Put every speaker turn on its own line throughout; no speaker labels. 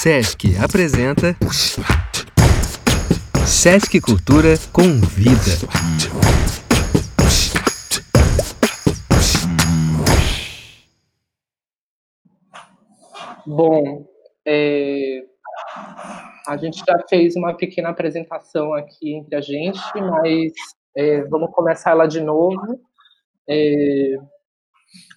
Sesc apresenta Sesc Cultura convida.
Bom, é, a gente já fez uma pequena apresentação aqui entre a gente, mas é, vamos começar ela de novo. É,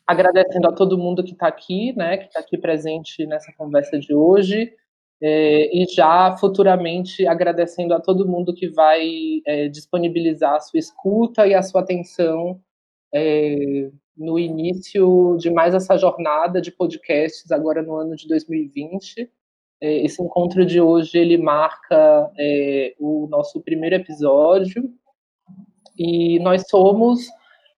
agradecendo a todo mundo que está aqui, né, que está aqui presente nessa conversa de hoje, é, e já futuramente agradecendo a todo mundo que vai é, disponibilizar a sua escuta e a sua atenção é, no início de mais essa jornada de podcasts agora no ano de 2020. É, esse encontro de hoje ele marca o nosso primeiro episódio e nós somos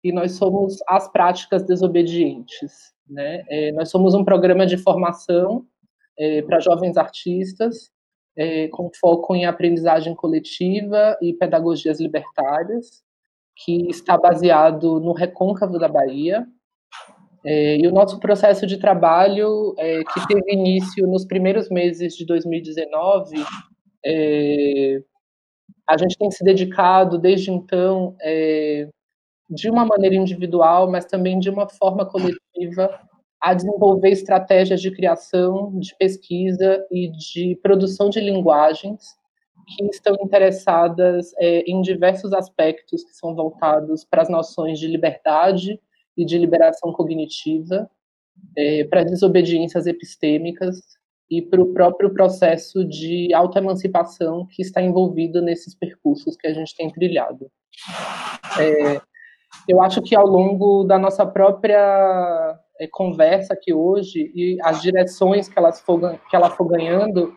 e nós somos as práticas desobedientes. Né? É, nós somos um programa de formação é, para jovens artistas, é, com foco em aprendizagem coletiva e pedagogias libertárias, que está baseado no Recôncavo da Bahia. É, e o nosso processo de trabalho, é, que teve início nos primeiros meses de 2019, é, a gente tem se dedicado desde então de uma maneira individual, mas também de uma forma coletiva, a desenvolver estratégias de criação, de pesquisa e de produção de linguagens que estão interessadas é, em diversos aspectos que são voltados para as noções de liberdade e de liberação cognitiva, é, para desobediências epistêmicas e para o próprio processo de autoemancipação que está envolvido nesses percursos que a gente tem trilhado. É, eu acho que ao longo da nossa própria é, conversa aqui hoje e as direções que, for, que ela for ganhando,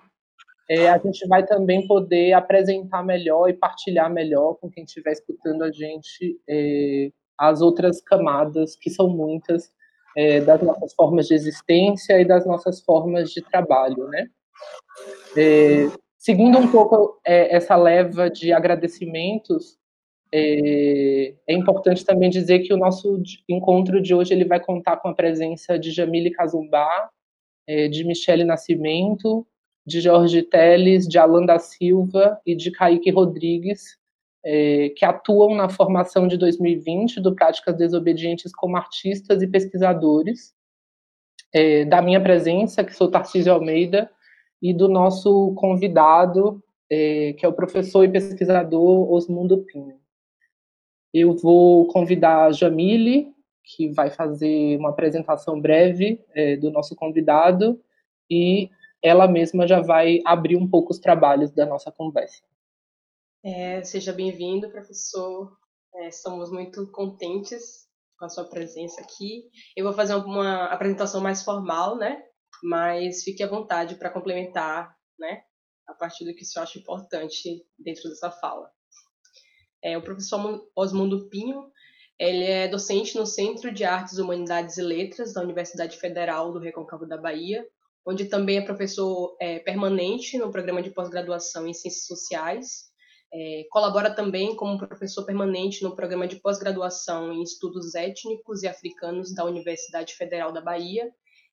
é, a gente vai também poder apresentar melhor e partilhar melhor com quem estiver escutando a gente é, as outras camadas, que são muitas, é, das nossas formas de existência e das nossas formas de trabalho, né? Seguindo um pouco essa leva de agradecimentos, é, é, importante também dizer que o nosso encontro de hoje ele vai contar com a presença de Jamile Cazumbá, é, de Michele Nascimento, de Jorge Teles, de Alan da Silva e de Kaique Rodrigues, é, que atuam na formação de 2020 do Práticas Desobedientes como artistas e pesquisadores. É, da minha presença, que sou Tarcísio Almeida, e do nosso convidado, é, que é o professor e pesquisador Osmundo Pinho. Eu vou convidar a Jamile, que vai fazer uma apresentação breve é, do nosso convidado, e ela mesma já vai abrir um pouco os trabalhos da nossa conversa.
É, seja bem-vindo, professor. É, estamos muito contentes com a sua presença aqui. Eu vou fazer uma apresentação mais formal, né? Mas fique à vontade para complementar, né? A partir do que o senhor acha importante dentro dessa fala. É, o professor Osmundo Pinho, ele é docente no Centro de Artes, Humanidades e Letras da Universidade Federal do Recôncavo da Bahia, onde também é professor é, permanente no programa de pós-graduação em Ciências Sociais. É, colabora também como professor permanente no programa de pós-graduação em Estudos Étnicos e Africanos da Universidade Federal da Bahia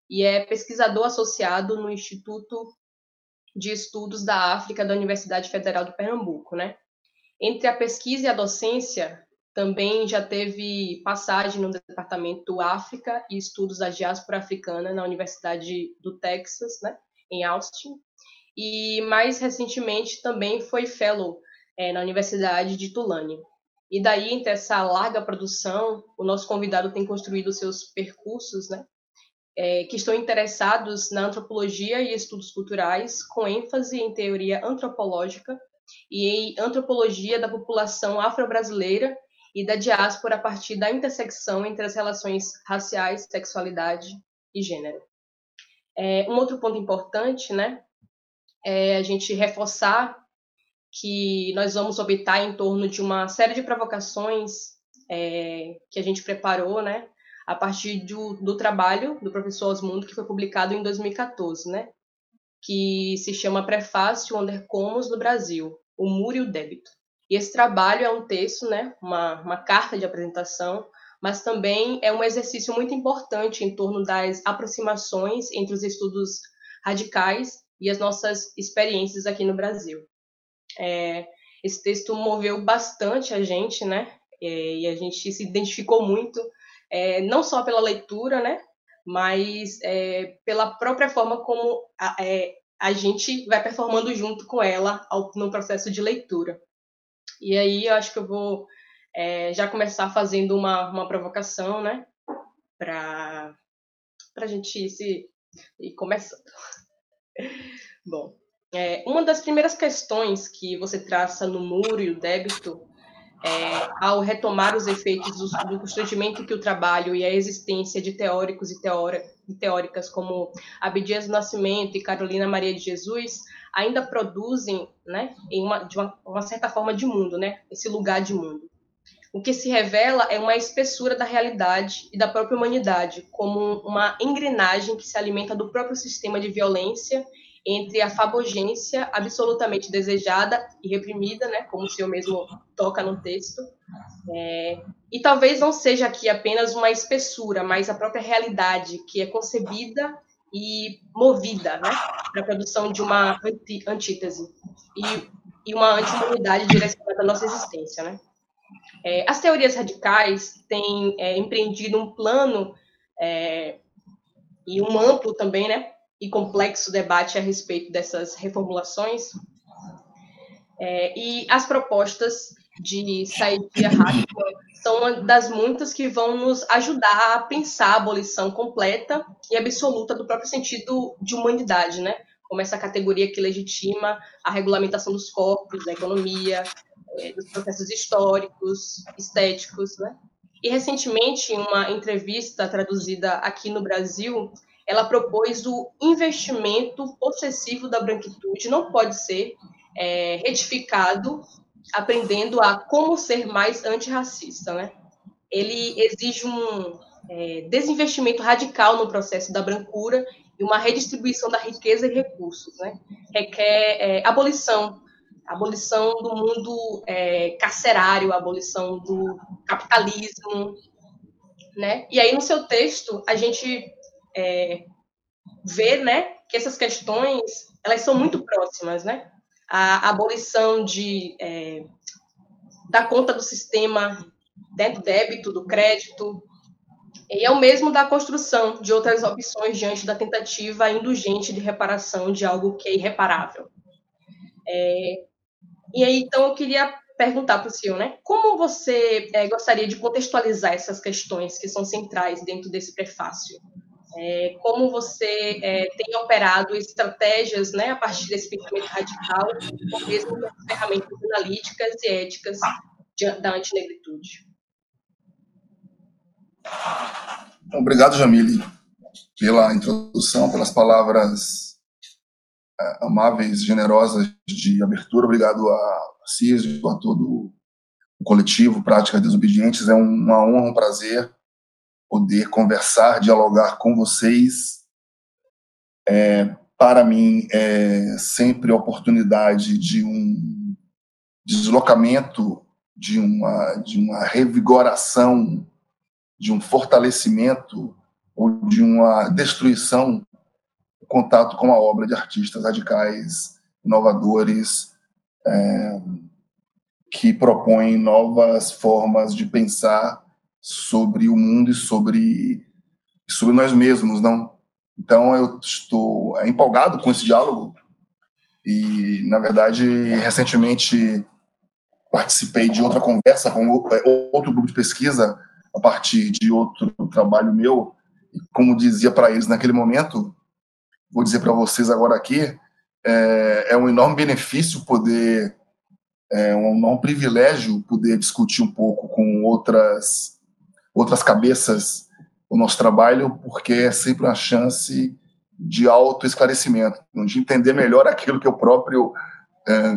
e é pesquisador associado no Instituto de Estudos da África da Universidade Federal do Pernambuco, né? Entre a pesquisa e a docência, também já teve passagem no Departamento África e Estudos da Diáspora Africana na Universidade do Texas, né, em Austin. E mais recentemente também foi fellow é, na Universidade de Tulane. E daí, entre essa larga produção, o nosso convidado tem construído seus percursos, né, é, que estão interessados na antropologia e estudos culturais, com ênfase em teoria antropológica e em antropologia da população afro-brasileira e da diáspora a partir da intersecção entre as relações raciais, sexualidade e gênero. É, um outro ponto importante, né, é a gente reforçar que nós vamos habitar em torno de uma série de provocações é, que a gente preparou, né, a partir do, do trabalho do professor Osmundo, que foi publicado em 2014, né, que se chama Prefácio Under Comos do Brasil, o Muro e o Débito. E esse trabalho é um texto, né, uma, uma carta de apresentação, mas também é um exercício muito importante em torno das aproximações entre os estudos radicais e as nossas experiências aqui no Brasil. É, esse texto moveu bastante a gente, né? É, e a gente se identificou muito, é, não só pela leitura, né? Mas é, pela própria forma como a, é, a gente vai performando junto com ela ao, no processo de leitura. E aí eu acho que eu vou é, já começar fazendo uma, uma provocação, né? Para a gente ir, se, ir começando. Bom, é, uma das primeiras questões que você traça no muro e o débito, é, ao retomar os efeitos do, do constrangimento que o trabalho e a existência de teóricos e, e teóricas como Abdias do Nascimento e Carolina Maria de Jesus ainda produzem, né, em uma, de uma, uma certa forma de mundo, né, esse lugar de mundo. O que se revela é uma espessura da realidade e da própria humanidade, como uma engrenagem que se alimenta do próprio sistema de violência entre a fabogência absolutamente desejada e reprimida, né, como o senhor mesmo toca no texto, é, e talvez não seja aqui apenas uma espessura, mas a própria realidade que é concebida e movida né, para a produção de uma antítese e, e uma anti-humanidade direcionada à nossa existência. Né? É, as teorias radicais têm é, empreendido um plano é, e um amplo também, né, e complexo debate a respeito dessas reformulações. É, e as propostas de saída rápida são uma das muitas que vão nos ajudar a pensar a abolição completa e absoluta do próprio sentido de humanidade, né? Como essa categoria que legitima a regulamentação dos corpos, da economia, é, dos processos históricos, estéticos, né? E recentemente, em uma entrevista traduzida aqui no Brasil, ela propôs o investimento possessivo da branquitude não pode ser é, retificado aprendendo a como ser mais antirracista, né? Ele exige um é, desinvestimento radical no processo da brancura e uma redistribuição da riqueza e recursos, né? Requer é, abolição, abolição do mundo é, carcerário, abolição do capitalismo, né? E aí no seu texto a gente é, ver, né, que essas questões elas são muito próximas, né? A abolição de é, da conta do sistema né, do débito, do crédito, e é o mesmo da construção de outras opções diante da tentativa indulgente de reparação de algo que é irreparável. É, e aí, então, eu queria perguntar para o senhor, né? Como você é, gostaria de contextualizar essas questões que são centrais dentro desse prefácio? É, como você é, tem operado estratégias né, a partir desse pensamento radical, ou mesmo ferramentas analíticas e éticas de, da antinegritude.
Obrigado, Jamile, pela introdução, pelas palavras é, amáveis, generosas de abertura. Obrigado a Císio, a todo o coletivo Práticas Desobedientes. É uma honra, um prazer poder conversar, dialogar com vocês. É, para mim, é sempre a oportunidade de um deslocamento, de uma, de uma revigoração, de um fortalecimento ou de uma destruição, o contato com a obra de artistas radicais, inovadores, é, que propõem novas formas de pensar sobre o mundo e sobre sobre nós mesmos, não? Então eu estou empolgado com esse diálogo e na verdade recentemente participei de outra conversa com outro grupo de pesquisa a partir de outro trabalho meu e como dizia para eles naquele momento vou dizer para vocês agora aqui é, é, um enorme benefício poder é um enorme privilégio poder discutir um pouco com outras outras cabeças o nosso trabalho, porque é sempre uma chance de autoesclarecimento, de entender melhor aquilo que eu próprio é,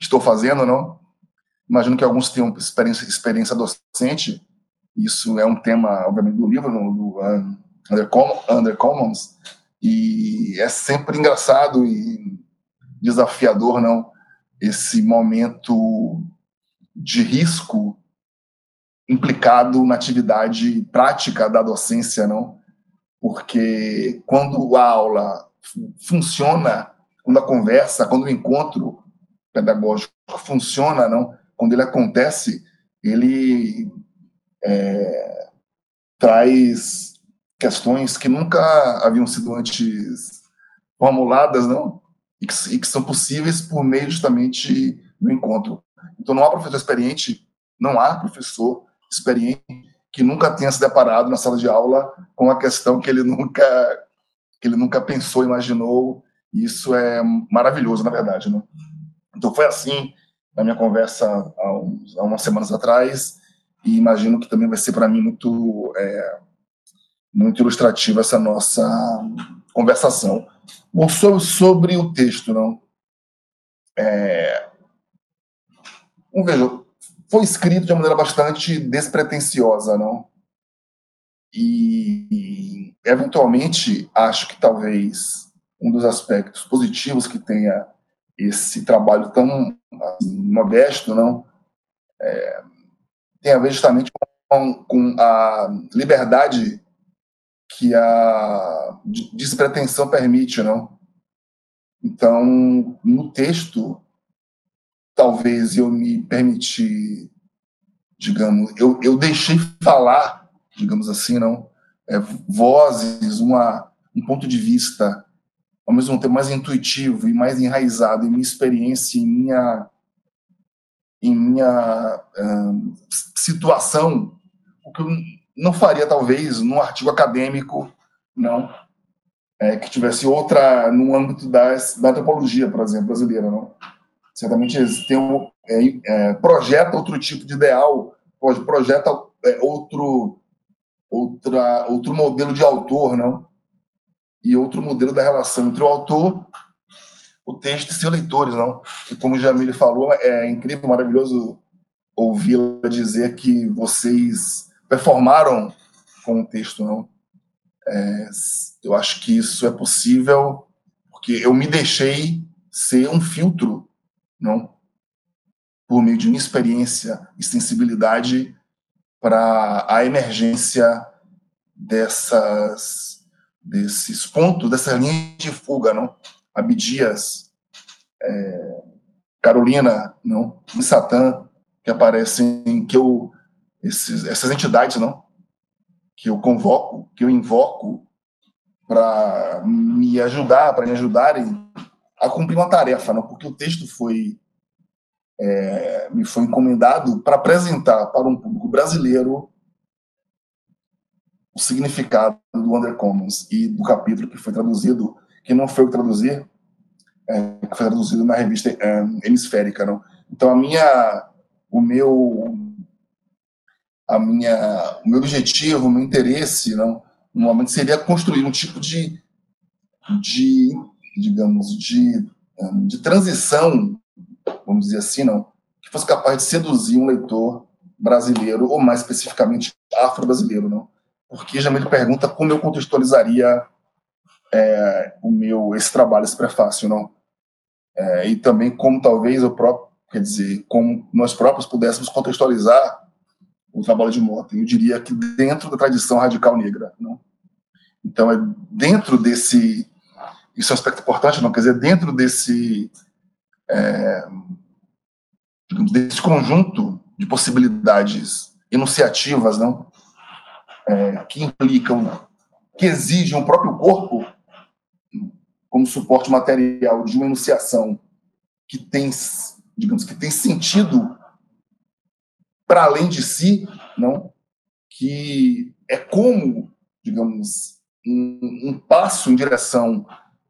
estou fazendo, não? Imagino que alguns tenham experiência, experiência docente, isso é um tema, obviamente, do livro, do um, Under, Under Commons, e é sempre engraçado e desafiador, não? Esse momento de risco implicado na atividade prática da docência, não? Porque quando a aula funciona quando a conversa, quando o encontro pedagógico funciona, não, quando ele acontece, ele é, traz questões que nunca haviam sido antes formuladas, não, e que, e que são possíveis por meio justamente do encontro. Então, não há professor experiente, não há professor experiente que nunca tenha se deparado na sala de aula com uma questão que ele nunca que ele nunca pensou, imaginou. Isso é maravilhoso, na verdade, né? Então foi assim na minha conversa há, uns, há umas semanas atrás e imagino que também vai ser para mim muito é, muito ilustrativo essa nossa conversação. Bom, sobre, sobre o texto, não? É, veja, foi escrito de uma maneira bastante despretensiosa, não? E, eventualmente, acho que talvez um dos aspectos positivos que tenha esse trabalho tão assim, modesto, não, é, tem a ver justamente com, com a liberdade que a despretensão permite, não? Então, no texto, talvez eu me permiti, digamos, eu, eu deixei falar, digamos assim, não, é, vozes, uma, um ponto de vista, ao mesmo tempo mais intuitivo e mais enraizado em minha experiência, em minha, em minha hum, situação, o que eu não faria talvez num artigo acadêmico, não, é, que tivesse outra no âmbito das, da antropologia, por exemplo, brasileira, não certamente eles têm um, é, é, projeta outro tipo de ideal, projeta é, outro, outra, outro modelo de autor, não? E outro modelo da relação entre o autor, o texto e seus leitores, não? E como o Jamile falou, é incrível, maravilhoso ouvi-la dizer que vocês performaram com o texto, não? É, eu acho que isso é possível porque eu me deixei ser um filtro não? Por meio de uma experiência e sensibilidade para a emergência dessas desses pontos, dessas linhas de fuga, não? Abdias, é, Carolina, não? E Satã, que aparecem, que eu esses, essas entidades, não? Que eu convoco, que eu invoco para me ajudar, para me ajudarem a cumprir uma tarefa, não? porque o texto foi é, me foi encomendado para apresentar para um público brasileiro o significado do Undercommons e do capítulo que foi traduzido, que não foi o traduzir, é, que foi traduzido na revista é, Hemisférica, não? Então a minha, o meu, a minha, o meu objetivo, o meu interesse, não, no momento seria construir um tipo de, de digamos, de, de transição, vamos dizer assim, não, que fosse capaz de seduzir um leitor brasileiro, ou mais especificamente afro-brasileiro, não? Porque me pergunta como eu contextualizaria é, o meu esse trabalho, esse prefácio, não? É, e também como talvez eu próprio, quer dizer, como nós próprios pudéssemos contextualizar o trabalho de Mota. Eu diria que dentro da tradição radical negra, não? Então é dentro desse isso é um aspecto importante, não? Quer dizer, dentro desse, é, desse conjunto de possibilidades enunciativas, não, é, que implicam, que exigem o próprio corpo como suporte material de uma enunciação que tem, digamos, que tem sentido para além de si, não, que é como, digamos, um, um passo em direção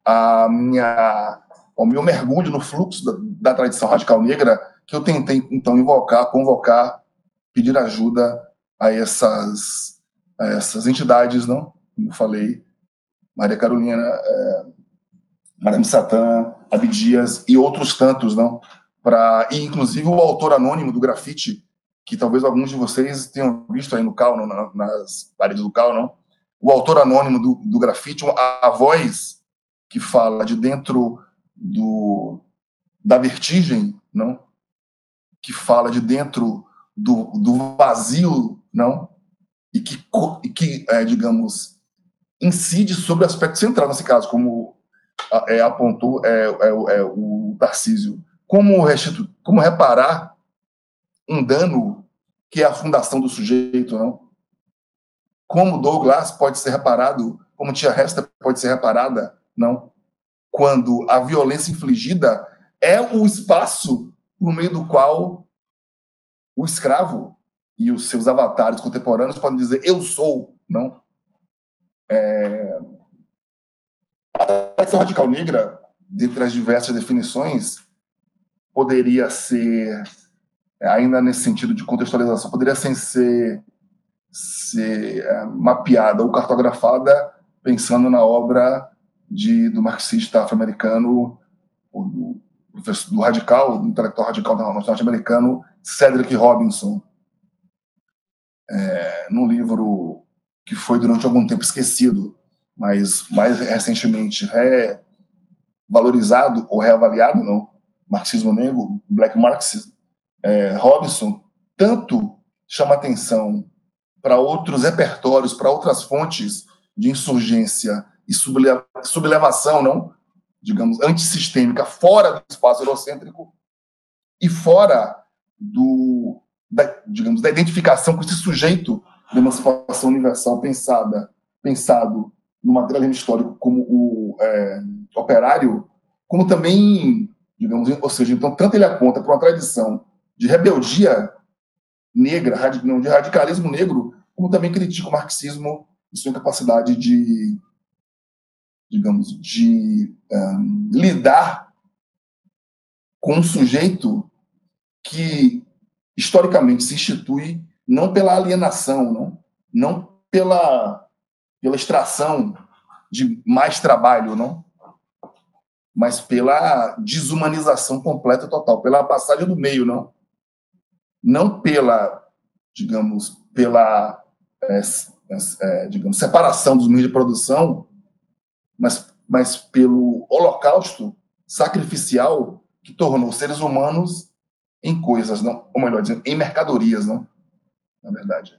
a minha, o meu mergulho no fluxo da, da tradição radical negra, que eu tentei, então, invocar, convocar, pedir ajuda a essas, a essas entidades, não? como eu falei, Maria Carolina, é, Madame Satã, Abdias e outros tantos, não? Pra, e inclusive o autor anônimo do grafite, que talvez alguns de vocês tenham visto aí no Cal, nas paredes do Cal, não? O autor anônimo do, do grafite, a, a voz que fala de dentro do, da vertigem, não? Que fala de dentro do, do vazio, não? E que, e que é, digamos, incide sobre o aspecto central nesse caso, como é, apontou é, é, é, o Tarcísio, como, restitu... como reparar um dano que é a fundação do sujeito, não? Como Douglas pode ser reparado, como Tia Resta pode ser reparada, não? Quando a violência infligida é o espaço por meio do qual o escravo e os seus avatares contemporâneos podem dizer eu sou, não? É... A radical negra, dentre as diversas definições, poderia ser, ainda nesse sentido de contextualização, poderia ser, ser, ser é, mapeada ou cartografada pensando na obra de, do marxista afro-americano, do, do radical, do intelectual radical norte-americano, Cedric Robinson, é, num livro que foi durante algum tempo esquecido, mas mais recentemente valorizado ou reavaliado, não, marxismo negro, black marxism, é, Robinson, tanto chama atenção para outros repertórios, para outras fontes de insurgência e sublevação, não, digamos, antissistêmica, fora do espaço eurocêntrico e fora do, da, digamos, da identificação com esse sujeito de emancipação universal pensada, pensado no materialismo histórico como o é, operário, como também, digamos, ou seja, então tanto ele aponta para uma tradição de rebeldia negra, de radicalismo negro, como também critica o marxismo e sua capacidade de, digamos, de um, lidar com um sujeito que historicamente se institui não pela alienação, não, não pela, pela extração de mais trabalho, não, mas pela desumanização completa e total, pela passagem do meio, não, não pela, digamos, pela é, é, digamos, separação dos meios de produção, mas, mas pelo holocausto sacrificial que tornou seres humanos em coisas, não, ou melhor dizendo, em mercadorias, não? Na verdade,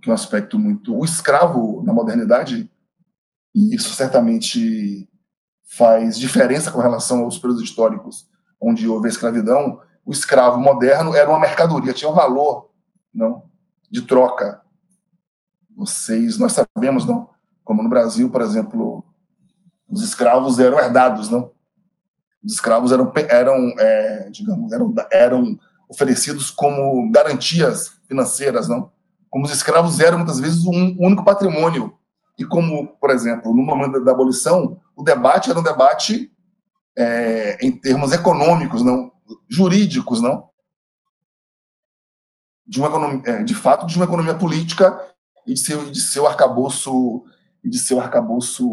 que é um aspecto muito o escravo na modernidade e isso certamente faz diferença com relação aos períodos históricos onde houve a escravidão. O escravo moderno era uma mercadoria, tinha um valor, não, de troca. Vocês, nós sabemos, não, como no Brasil, por exemplo, os escravos eram herdados, não? Os escravos eram, eram é, digamos, eram, eram oferecidos como garantias financeiras, não? Como os escravos eram muitas vezes um único patrimônio e como, por exemplo, no momento da abolição, o debate era um debate é, em termos econômicos, não jurídicos, não de uma economia, é, de fato, de uma economia política e de seu, de seu arcabouço de seu arcabouço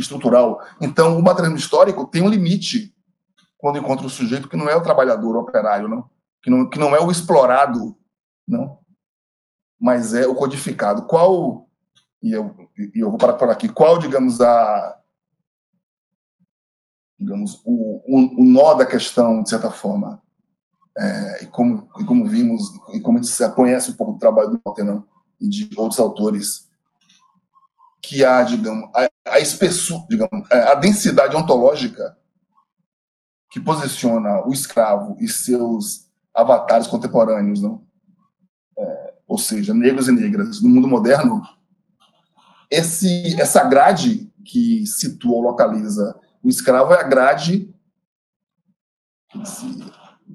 estrutural. Então, o materialismo histórico tem um limite quando encontra o sujeito que não é o trabalhador, o operário, não? Que, não, que não é o explorado, não? mas é o codificado. Qual, e eu, e eu vou parar por aqui, qual, digamos, a, digamos, o, o, o nó da questão, de certa forma, é, e, como, e como vimos, e como a gente conhece um pouco do trabalho do Montenão e de outros autores que há, digamos, a, a espessura, digamos, a densidade ontológica que posiciona o escravo e seus avatares contemporâneos, não? É, ou seja, negros e negras no mundo moderno, esse, essa grade que situa ou localiza o escravo é a grade dizer,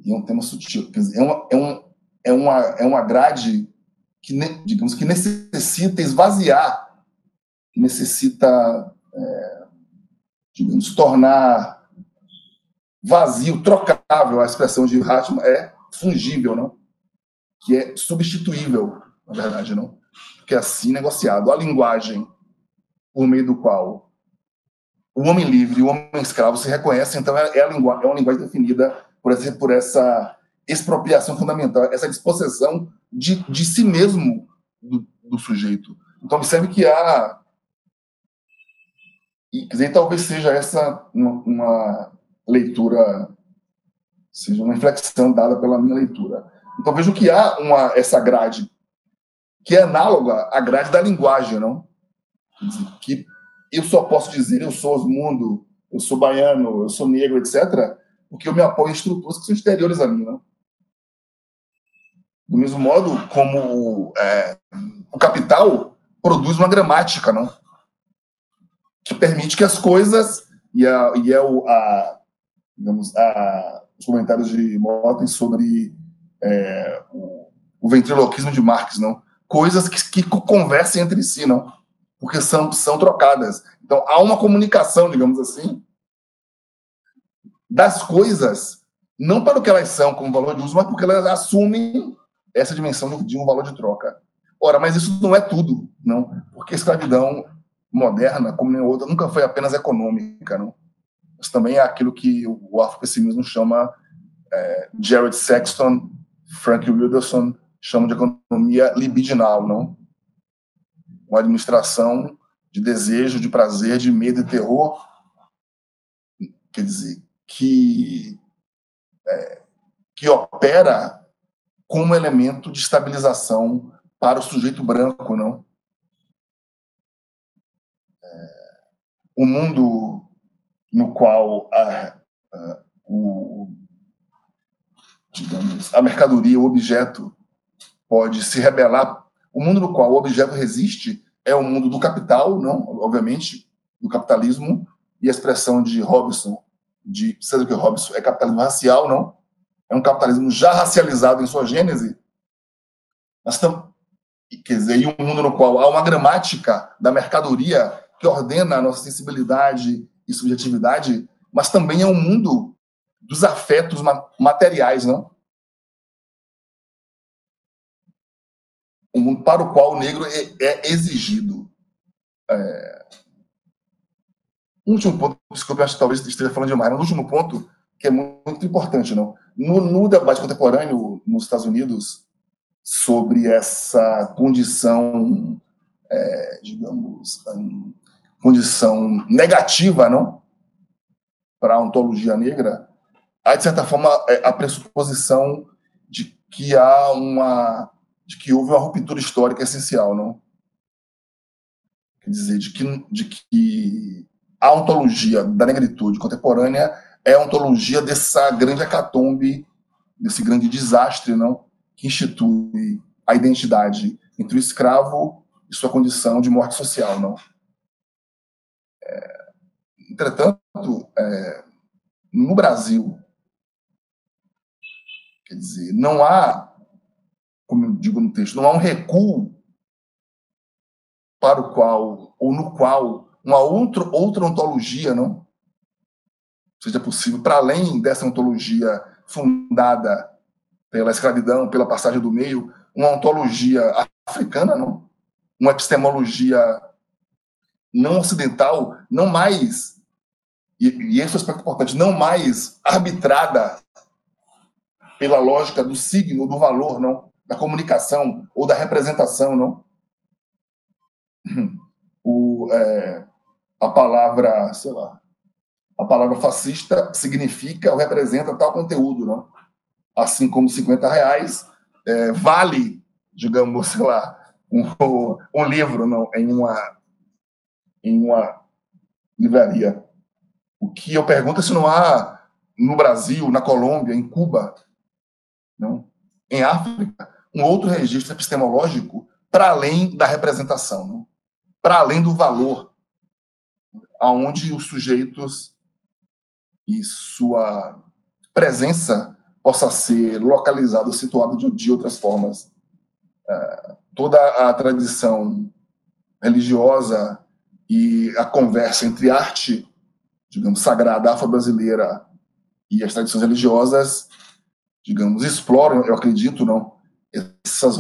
é um tema sutil, quer dizer, é, uma, é, um, é, uma, é uma grade que, digamos, que necessita esvaziar necessita, é, digamos, tornar vazio, trocável, a expressão de Hartmann é fungível, não? Que é substituível, na verdade, não? Que é assim negociado. A linguagem por meio do qual o homem livre e o homem escravo se reconhecem, então é, é, é uma linguagem definida por essa, por essa expropriação fundamental, essa dispossessão de, de si mesmo do, do sujeito. Então, observe que há e quer dizer, talvez seja essa uma, leitura, seja uma reflexão dada pela minha leitura. Então vejo que há uma, essa grade que é análoga à grade da linguagem, não? Dizer, que eu só posso dizer eu sou o mundo, eu sou baiano, eu sou negro, etc., porque eu me apoio em estruturas que são exteriores a mim. Não? Do mesmo modo como é, o capital produz uma gramática, não? Que permite que as coisas e, a, e é o, a, digamos, a, os comentários de Motten sobre é, o, o, ventriloquismo de Marx, não? Coisas que, que conversem entre si, não? Porque são, são trocadas. Então, há uma comunicação, digamos assim, das coisas, não para o que elas são como valor de uso, mas porque elas assumem essa dimensão de um valor de troca. Ora, mas isso não é tudo, não? Porque escravidão moderna, como nenhuma outra, nunca foi apenas econômica, não? Mas também é aquilo que o afropessimismo chama, é, Jared Sexton, Frank Wilderson chamam de economia libidinal, não? Uma administração de desejo, de prazer, de medo e terror, quer dizer, que, é, que opera como elemento de estabilização para o sujeito branco, não? O mundo no qual a, a, o, digamos, a mercadoria, o objeto, pode se rebelar. O mundo no qual o objeto resiste é o mundo do capital, não, obviamente, do capitalismo, e a expressão de Robson, de Cedric Robson, é capitalismo racial, não? É um capitalismo já racializado em sua gênese. Nós estamos, quer dizer, e um mundo no qual há uma gramática da mercadoria que ordena a nossa sensibilidade e subjetividade, mas também é um mundo dos afetos materiais, não? Um mundo para o qual o negro é, é exigido. É... Último ponto, desculpe, acho que talvez esteja falando demais, mas um último ponto que é muito importante, não? No, no debate contemporâneo nos Estados Unidos sobre essa condição, é, digamos, condição negativa, não? Para a ontologia negra, há, de certa forma, é, a pressuposição de que há uma. de que houve uma ruptura histórica essencial, não? Quer dizer, de que, de que a ontologia da negritude contemporânea é a ontologia dessa grande hecatombe, desse grande desastre, não? Que institui a identidade entre o escravo e sua condição de morte social, não? Entretanto, é, no Brasil, Quer dizer, não há, como eu digo no texto, não há um recuo para o qual, ou no qual, uma outra, outra ontologia não seja possível, para além dessa ontologia fundada pela escravidão, pela passagem do meio, uma ontologia africana, não? Uma epistemologia não ocidental, não mais, e, e esse é um aspecto importante, não mais arbitrada pela lógica do signo, do valor, não, da comunicação ou da representação, não. O, é, a palavra, sei lá, a palavra fascista significa ou representa tal conteúdo, não? Assim como 50 reais é, vale, digamos, sei lá, um, um livro não, em uma em uma livraria. O que eu pergunto é se não há no Brasil, na Colômbia, em Cuba, não? Em África, um outro registro epistemológico para além da representação, para além do valor, aonde os sujeitos e sua presença possa ser localizado, situado de, de outras formas. É, toda a tradição religiosa e a conversa entre arte, digamos, sagrada afro-brasileira e as tradições religiosas digamos, exploram, eu acredito, não, essas,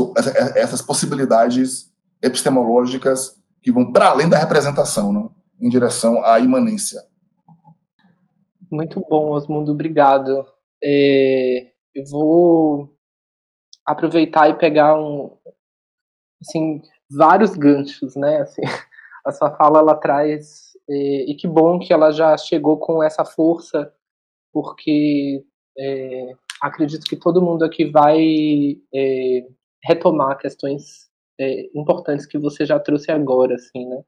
essas possibilidades epistemológicas que vão para além da representação, não, em direção à imanência.
Muito bom, Osmundo, obrigado. É, eu vou aproveitar e pegar um, assim, vários ganchos, né? Assim, a sua fala ela traz é, e que bom que ela já chegou com essa força, porque é, acredito que todo mundo aqui vai é, retomar questões é, importantes que você já trouxe agora, assim, né?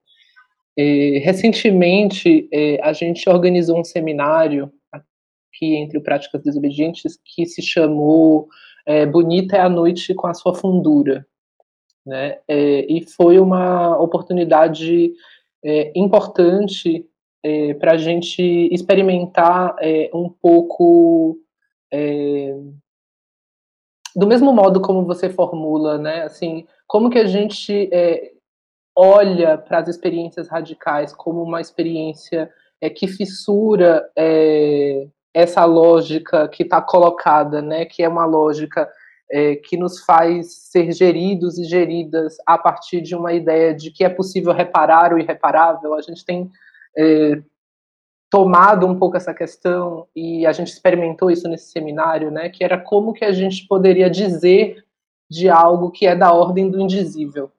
Recentemente, é, a gente organizou um seminário aqui entre Práticas Desobedientes que se chamou é, Bonita é a Noite com a Sua Fundura. Né? É, e foi uma oportunidade é, importante é, para a gente experimentar um pouco do mesmo modo como você formula, né? Assim, como que a gente é, olha para as experiências radicais como uma experiência é, que fissura é, essa lógica que está colocada, né? Que é uma lógica é, que nos faz ser geridos e geridas a partir de uma ideia de que é possível reparar o irreparável. A gente tem é, tomado um pouco essa questão e a gente experimentou isso nesse seminário, né, que era como que a gente poderia dizer de algo que é da ordem do indizível,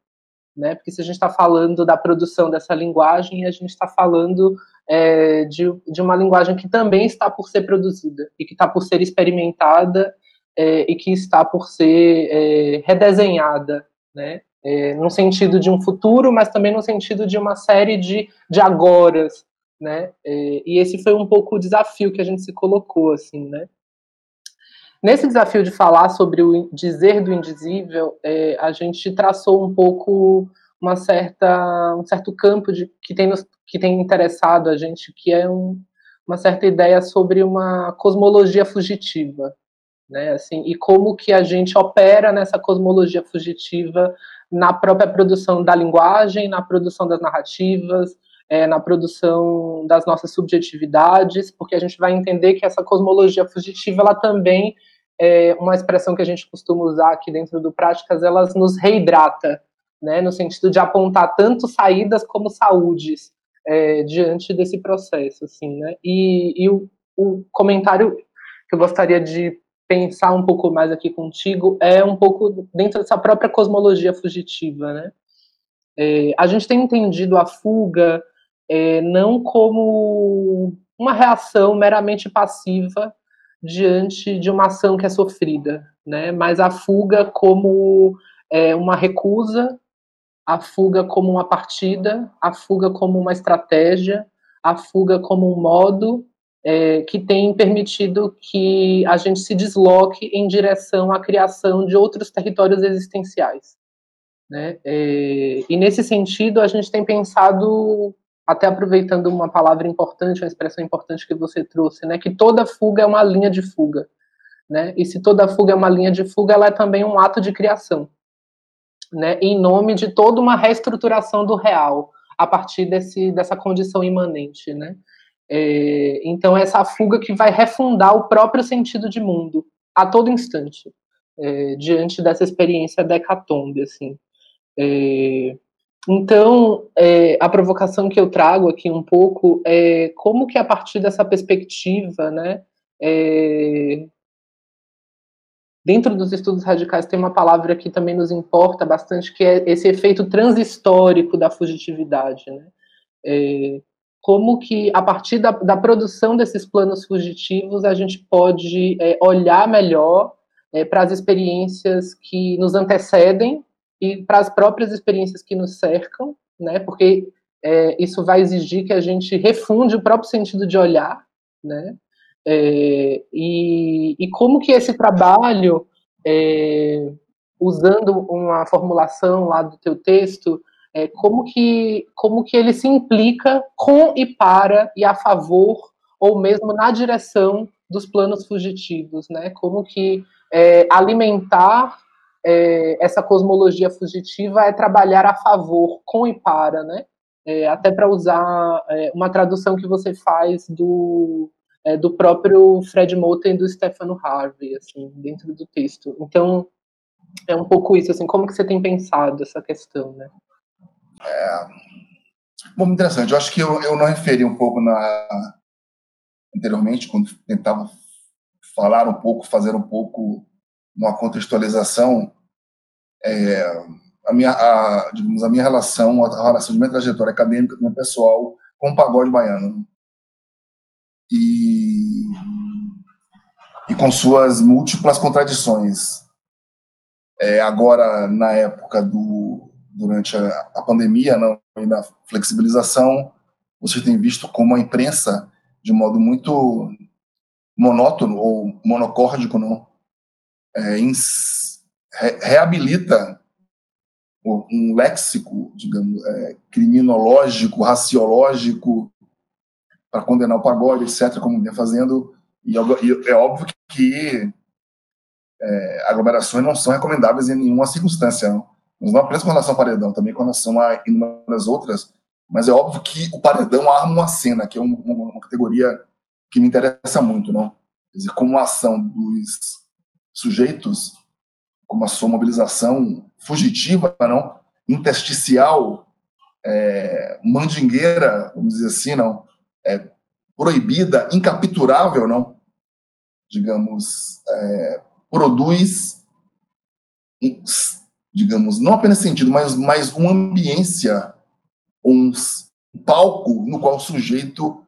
né, porque se a gente está falando da produção dessa linguagem, a gente está falando é, de, de uma linguagem que também está por ser produzida e que está por ser experimentada é, e que está por ser é, redesenhada, né, é, no sentido de um futuro, mas também no sentido de uma série de, de agoras, né? É, e esse foi um pouco o desafio que a gente se colocou, assim, né? Nesse desafio de falar sobre o dizer do indizível, é, a gente traçou um pouco uma certa, um certo campo de, que, tem nos, que tem interessado a gente, que é um, uma certa ideia sobre uma cosmologia fugitiva, né? Assim, e como que a gente opera nessa cosmologia fugitiva na própria produção da linguagem, na produção das narrativas, é, na produção das nossas subjetividades, porque a gente vai entender que essa cosmologia fugitiva, ela também é uma expressão que a gente costuma usar aqui dentro do Práticas, ela nos reidrata, né, no sentido de apontar tanto saídas como saúdes é, diante desse processo, assim, né, e, e o, o comentário que eu gostaria de pensar um pouco mais aqui contigo é um pouco dentro dessa própria cosmologia fugitiva, né, é, a gente tem entendido a fuga é, não como uma reação meramente passiva diante de uma ação que é sofrida, né? Mas a fuga como é, uma recusa, a fuga como uma partida, a fuga como uma estratégia, a fuga como um modo é, que tem permitido que a gente se desloque em direção à criação de outros territórios existenciais. Né? É, e nesse sentido, a gente tem pensado até aproveitando uma palavra importante, uma expressão importante que você trouxe, né, que toda fuga é uma linha de fuga, né, e se toda fuga é uma linha de fuga, ela é também um ato de criação, né, em nome de toda uma reestruturação do real, a partir desse, dessa condição imanente, né, é, então essa fuga que vai refundar o próprio sentido de mundo, a todo instante, é, diante dessa experiência decatombe, assim, é, então, é, a provocação que eu trago aqui um pouco é como que a partir dessa perspectiva, né, é, dentro dos estudos radicais tem uma palavra que também nos importa bastante, que é esse efeito transhistórico da fugitividade, né, é, como que a partir da, da, produção desses planos fugitivos a gente pode é, olhar melhor é, para as experiências que nos antecedem e para as próprias experiências que nos cercam, né? Porque é, isso vai exigir que a gente refunde o próprio sentido de olhar, né? É, e, e, como que esse trabalho, é, usando uma formulação lá do teu texto, é, como que como que ele se implica com e para e a favor ou mesmo na direção dos planos fugitivos, né? Como que é, alimentar é, essa cosmologia fugitiva é trabalhar a favor, com e para, né? É, até para usar é, uma tradução que você faz do, é, do próprio Fred Moulton e do Stefano Harvey, assim, dentro do texto. Então, é um pouco isso, assim, como que você tem pensado essa questão, né?
É, bom, interessante. Eu acho que eu, eu não referi um pouco na anteriormente, quando tentava falar um pouco, fazer um pouco uma contextualização é, a minha, a, digamos, a minha relação, a relação de minha trajetória acadêmica, minha pessoal, com o pagode baiano. E, e com suas múltiplas contradições. É, agora, na época do, durante a, a pandemia não, e na flexibilização, você tem visto como a imprensa, de modo muito monótono ou monocórdico, não, é, ins, re, reabilita um léxico, digamos, é, criminológico, raciológico, para condenar o pagode, etc., como vinha fazendo. E é óbvio que é, aglomerações não são recomendáveis em nenhuma circunstância, não. Mas não apenas com relação ao paredão, também com relação a inúmeras outras. Mas é óbvio que o paredão arma uma cena, que é uma, uma categoria que me interessa muito, não? Quer dizer, como a ação dos sujeitos, como a sua mobilização fugitiva, não? Intersticial, é, mandingueira, vamos dizer assim, não? É, proibida, incapturável, não? Digamos, é, produz, digamos, não apenas sentido, mas, mas uma ambiência, um palco no qual o sujeito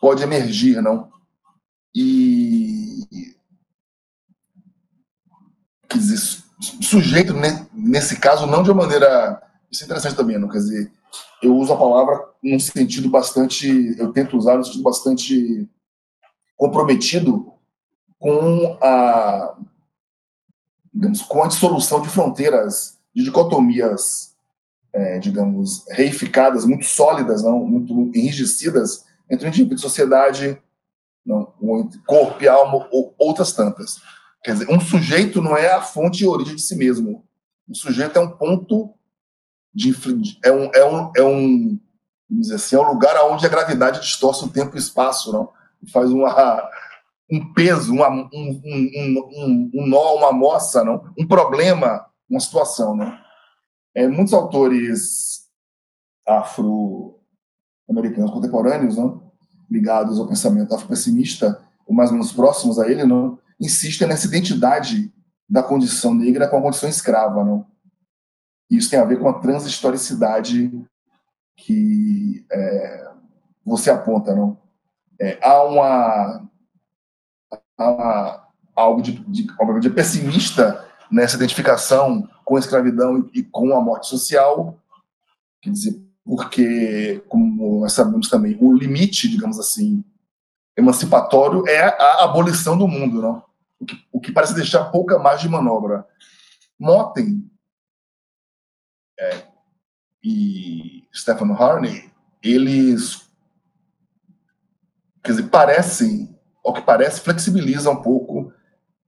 pode emergir, não? E quer dizer, sujeito nesse caso não de uma maneira isso é interessante também, não quer dizer, eu uso a palavra num sentido bastante, eu tento usar num sentido bastante comprometido com a, digamos, com a dissolução de fronteiras, de dicotomias, é, digamos, reificadas, muito sólidas, não, muito enrijecidas entre indivíduo e sociedade, não, corpo e alma ou outras tantas. Quer dizer, um sujeito não é a fonte e origem de si mesmo. Um sujeito é um ponto de é um é um é um vamos dizer assim, é um lugar onde a gravidade distorce o tempo e o espaço, não? Faz uma um peso, uma, um, um, um, um, nó, uma moça, não? um problema, uma situação. Não? É, muitos autores afro-americanos contemporâneos, não? ligados ao pensamento afro-pessimista, ou mais ou menos próximos a ele, não? insistem nessa identidade da condição negra com a condição escrava. Não? Isso tem a ver com a transhistoricidade que é, você aponta. Não? É, há uma a, algo de, de, de, pessimista nessa identificação com a escravidão e, e, com a morte social, quer dizer, porque, como nós sabemos também, o limite, digamos assim, emancipatório é a abolição do mundo, não? O que, o que parece deixar pouca margem de manobra. Motten é, e Stephen Harney, eles quer dizer, parecem ao que parece, flexibiliza um pouco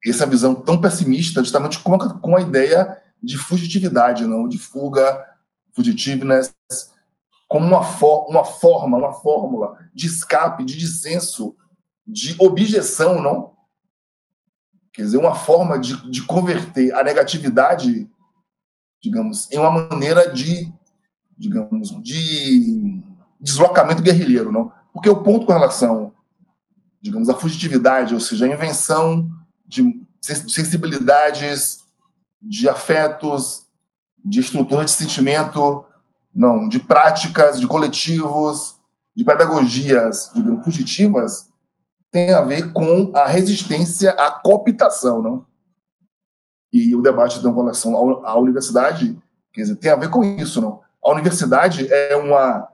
essa visão tão pessimista, justamente com a, com a ideia de fugitividade, não de fuga, fugitiveness, como uma, uma forma, uma fórmula de escape, de dissenso, de objeção, não? Quer dizer, uma forma de, de converter a negatividade, digamos, em uma maneira de, digamos, de deslocamento guerrilheiro, não? Porque o ponto com relação digamos, a fugitividade, ou seja, a invenção de sensibilidades, de afetos, de estrutura de sentimento, não, de práticas, de coletivos, de pedagogias, digamos, fugitivas, tem a ver com a resistência à cooptação, não? E o debate então, com relação à universidade, quer dizer, tem a ver com isso, não? A universidade é uma,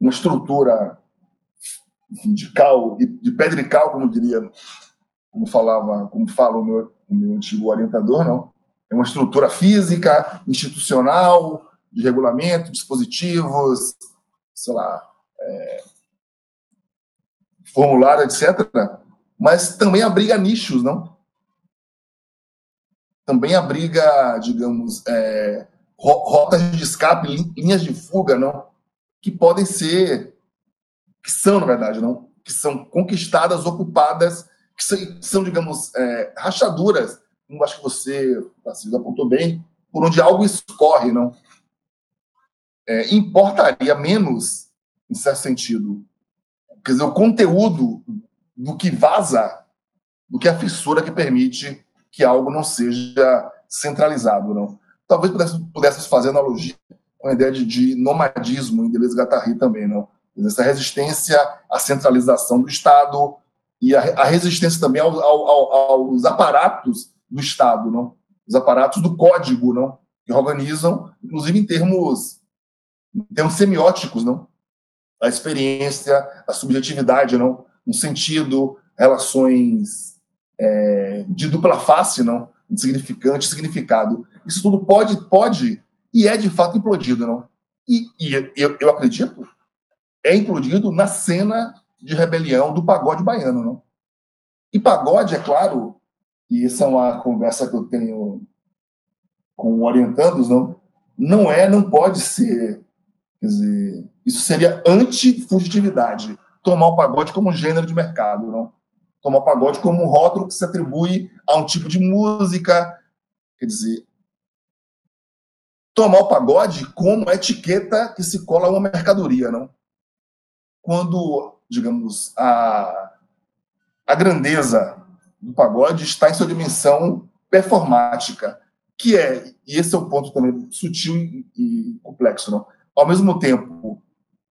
uma estrutura de cal, de pedra e cal, como diria, como falava, como fala o meu, o meu antigo orientador, não. É uma estrutura física, institucional, de regulamento, dispositivos, sei lá, é, formulário, etc. Mas também abriga nichos, não? Também abriga, digamos, é, rotas de escape, linhas de fuga, não? Que podem ser que são, na verdade, não, que são conquistadas, ocupadas, que são, são digamos, é, rachaduras, como acho que você, Tarcísio, apontou bem, por onde algo escorre, não? É, importaria menos, em certo sentido, quer dizer, o conteúdo do que vaza, do que a fissura que permite que algo não seja centralizado, não? Talvez pudéssemos pudesse fazer analogia com a ideia de, de nomadismo em Deleuze Guattari também, não? Essa resistência à centralização do Estado e a, resistência também ao, ao, aos aparatos do Estado, não? os aparatos do código, não? que organizam, inclusive em termos, em termos semióticos, não? A experiência, a subjetividade, não? Um sentido, relações é, de dupla face, não? Insignificante, significado. Isso tudo pode, pode e é de fato implodido, não? E, e eu, eu acredito, é implodido na cena de rebelião do pagode baiano, não? E pagode, é claro, e essa é uma conversa que eu tenho com orientandos, não, não é, não pode ser, quer dizer, isso seria anti-fugitividade, tomar o pagode como gênero de mercado, não? Tomar o pagode como um rótulo que se atribui a um tipo de música, quer dizer, tomar o pagode como etiqueta que se cola a uma mercadoria, não? Quando, digamos, a, a grandeza do pagode está em sua dimensão performática, que é, e esse é um ponto também sutil e, complexo, não? Ao mesmo tempo,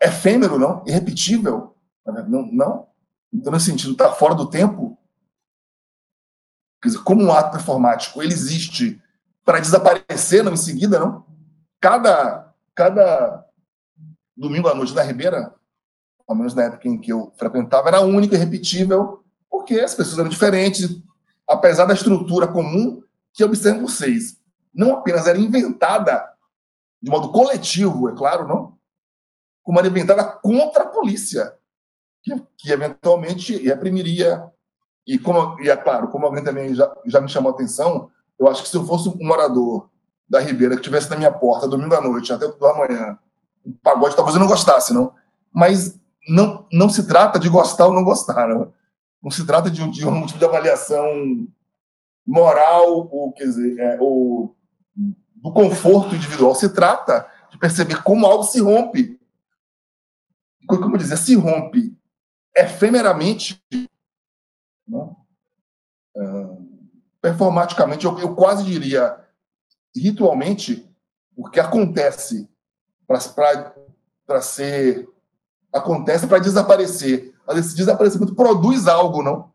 efêmero, não? Irrepetível, não? não? Então, nesse sentido, está fora do tempo. Quer dizer, como um ato performático, ele existe para desaparecer, não em seguida, não? Cada, cada domingo à noite da Ribeira, ao menos na época em que eu frequentava, era único e repetível, porque as pessoas eram diferentes, apesar da estrutura comum, que observam vocês, não apenas era inventada de modo coletivo, é claro, não? Como era inventada contra a polícia, que, que eventualmente reprimiria. E, como, e é claro, como alguém também já, já me chamou a atenção, eu acho que se eu fosse um morador da Ribeira que estivesse na minha porta domingo à noite até da manhã, um pagode, talvez eu não gostasse, não. Mas não, não se trata de gostar ou não gostar, não, não se trata de, de um tipo de avaliação moral, ou, quer dizer, é, ou do conforto individual. Se trata de perceber como algo se rompe. Como dizer, se rompe efemeramente, né? uh, performaticamente, eu, eu, quase diria ritualmente, porque acontece para ser. Acontece para desaparecer. Mas esse desaparecimento produz algo, não?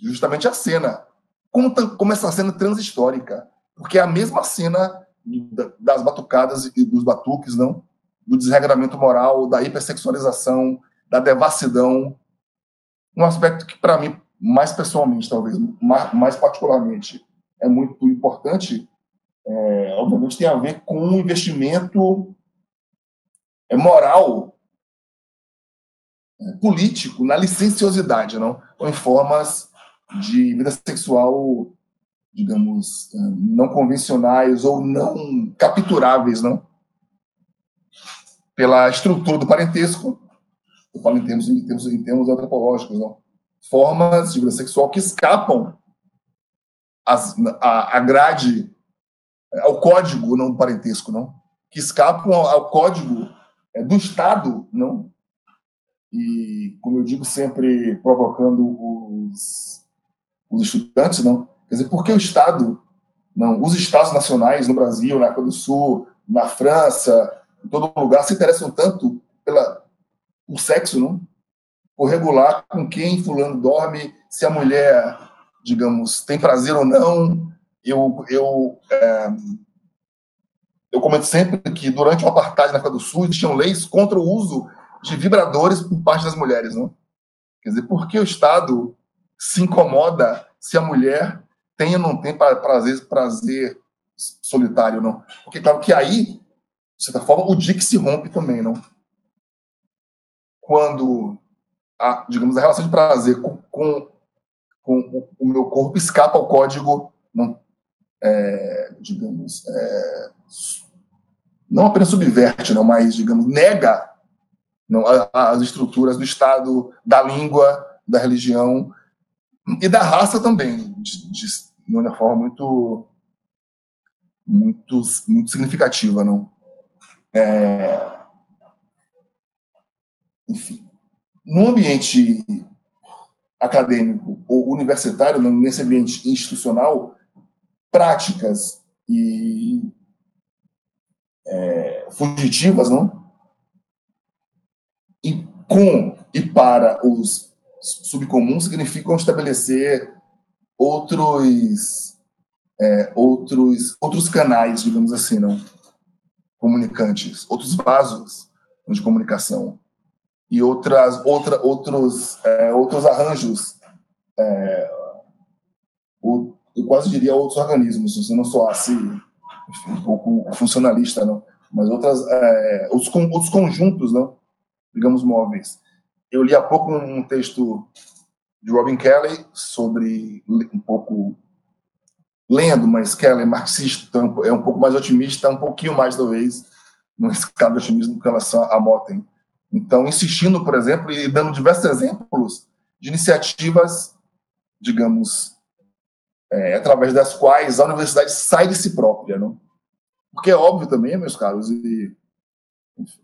justamente a cena. Como, como essa cena transhistórica. Porque é a mesma cena das batucadas e dos batuques, não? Do desregramento moral, da hipersexualização, da devassidão. Um aspecto que, para mim, mais pessoalmente, talvez, mais particularmente, é muito importante, é, obviamente tem a ver com um investimento é, moral, é, político, na licenciosidade, não? ou em formas de vida sexual, digamos, não convencionais ou não capturáveis, não? Pela estrutura do parentesco, eu falo em termos, em termos, em termos antropológicos, não? Formas de vida sexual que escapam a, a grade, ao código não do parentesco, não? Que escapam ao código é, do Estado, não? E, como eu digo sempre, provocando os os estudantes, não. Quer dizer, por que o Estado, não, os Estados nacionais no Brasil, na África do Sul, na França, em todo lugar, se interessam tanto pela, por sexo, não? Por regular com quem fulano dorme, se a mulher, digamos, tem prazer ou não. Eu, eu, é, eu comento sempre que durante o apartheid na África do Sul existiam leis contra o uso de vibradores por parte das mulheres, não? Quer dizer, por que o Estado se incomoda se a mulher tem ou não tem prazer, prazer solitário, não. Porque, claro, que aí, de certa forma, o dique se rompe também, não? Quando, a, digamos, a relação de prazer com, com, com o meu corpo escapa ao código, não, é, digamos, é, não apenas subverte, não, mas, digamos, nega não, as estruturas do Estado, da língua, da religião, e da raça também, de, de, de uma forma muito, muito, muito significativa, não? É, enfim, no ambiente acadêmico ou universitário, nesse ambiente institucional, práticas e é, fugitivas, não? E com e para os subcomum significam estabelecer outros é, outros, outros canais, digamos assim, não comunicantes, outros vasos de comunicação e outras, outra, outros, é, outros arranjos, é, o, eu quase diria outros organismos, se não soasse um pouco funcionalista, não, mas outras, é, outros, outros conjuntos, não, digamos, móveis. Eu li há pouco um texto de Robin Kelly sobre um pouco lendo, mas Kelly é marxista, então é um pouco mais otimista, um pouquinho mais talvez no escala de otimismo com relação a Motten. Então, insistindo, por exemplo, e dando diversos exemplos de iniciativas, digamos, é, através das quais a universidade sai de si própria, não? Porque é óbvio também, meus caros, e enfim,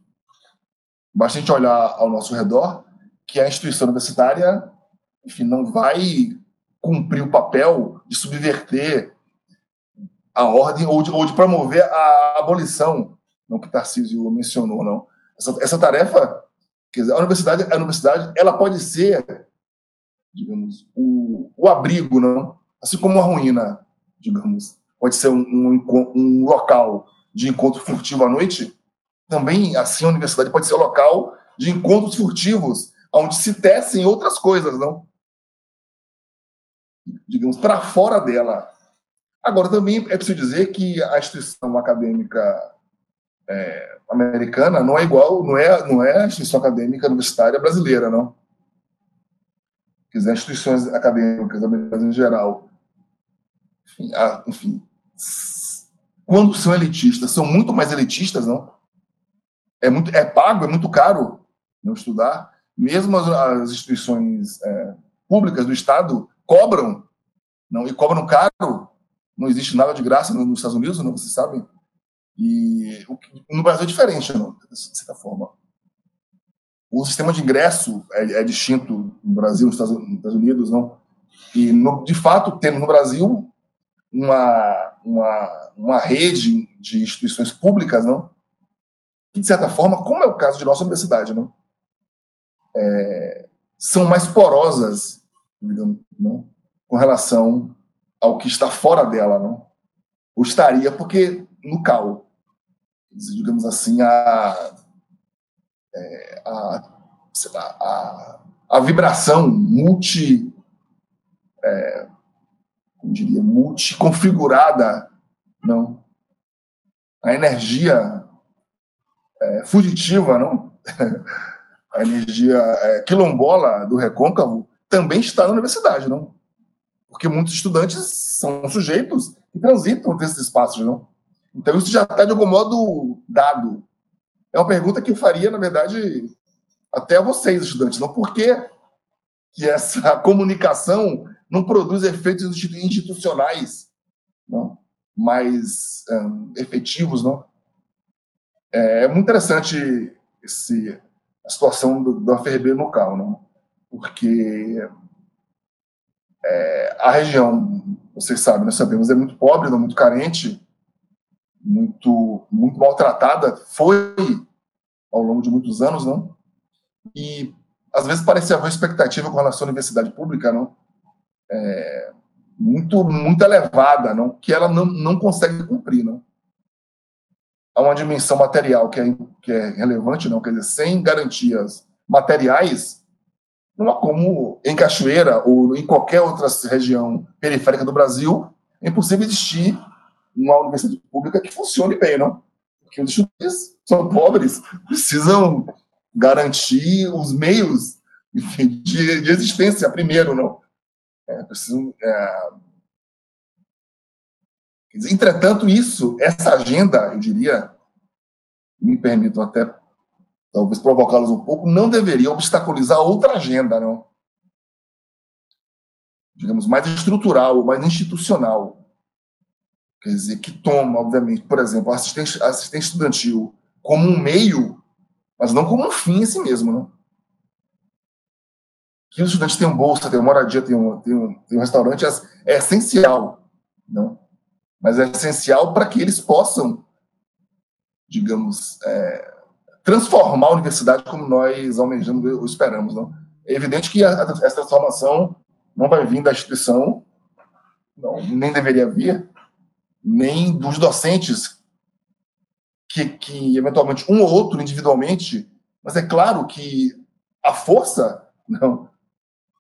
basta a gente olhar ao nosso redor que a instituição universitária, enfim, não vai cumprir o papel de subverter a ordem ou de, ou de promover a abolição, não que Tarcísio mencionou, não. Essa, essa tarefa, quer dizer, a universidade, a universidade, ela pode ser, digamos, o, o abrigo, não, assim como a ruína, digamos, pode ser um, um, um local de encontro furtivo à noite, também assim a universidade pode ser local de encontros furtivos, onde se tecem outras coisas, não? Digamos, para fora dela. Agora, também é preciso dizer que a instituição acadêmica é, americana não é igual, não é, não é a instituição acadêmica universitária brasileira, não. As instituições acadêmicas americanas em geral, enfim, a, enfim, quando são elitistas, são muito mais elitistas, não? É muito, é pago, é muito caro não estudar. Mesmo as, as instituições é, públicas do Estado cobram, não e cobram caro não existe nada de graça nos Estados Unidos, não, vocês sabem. E no Brasil é diferente, não, de certa forma. O sistema de ingresso é, é distinto no Brasil, nos Estados Unidos, não. E, no, de fato, temos no Brasil uma, uma, uma rede de instituições públicas, não? Que, de certa forma, como é o caso de nossa universidade, não? É, são mais porosas, digamos, não? com relação ao que está fora dela, não? Ou estaria, porque no cal, digamos assim, a, é, a, lá, a, a, vibração multi, é, como diria, multiconfigurada, não? A energia é, fugitiva, não? a energia é, quilombola do recôncavo também está na universidade, não? porque muitos estudantes são sujeitos que transitam desses espaços, não? Então isso já está de algum modo dado. É uma pergunta que eu faria, na verdade, até a vocês, estudantes, não? Por que, que essa comunicação não produz efeitos institucionais não? mais um, efetivos, não? É, é, muito interessante esse, a situação do, do AFRB local, não? Porque é, a região, vocês sabem, nós sabemos, é muito pobre, não, muito carente, muito, muito maltratada, foi ao longo de muitos anos, não? E às vezes parece haver expectativa com relação à universidade pública, não? É, muito, muito elevada, não? Que ela não, não consegue cumprir, não? Há uma dimensão material que é, que é relevante, não? Quer dizer, sem garantias materiais, não há como, em Cachoeira ou em qualquer outra região periférica do Brasil, é impossível existir uma universidade pública que funcione bem, não? Porque os estudantes são pobres, precisam garantir os meios enfim, de, de, existência primeiro, não? É, precisam, é... Entretanto, isso, essa agenda, eu diria, me permitam até talvez provocá-los um pouco, não deveria obstaculizar outra agenda, não? digamos, mais estrutural, mais institucional. Quer dizer, que toma, obviamente, por exemplo, a assistência, assistência estudantil como um meio, mas não como um fim em si mesmo. Não? Que os estudantes tenham bolsa, tenham moradia, tenham, tenham, tenham restaurante é, é essencial. Não? Mas é essencial para que eles possam, digamos, é, transformar a universidade como nós almejamos ou esperamos. Não? É evidente que a, essa transformação não vai vir da instituição, não, nem deveria vir, nem dos docentes, que, que eventualmente um ou outro individualmente, mas é claro que a força, não,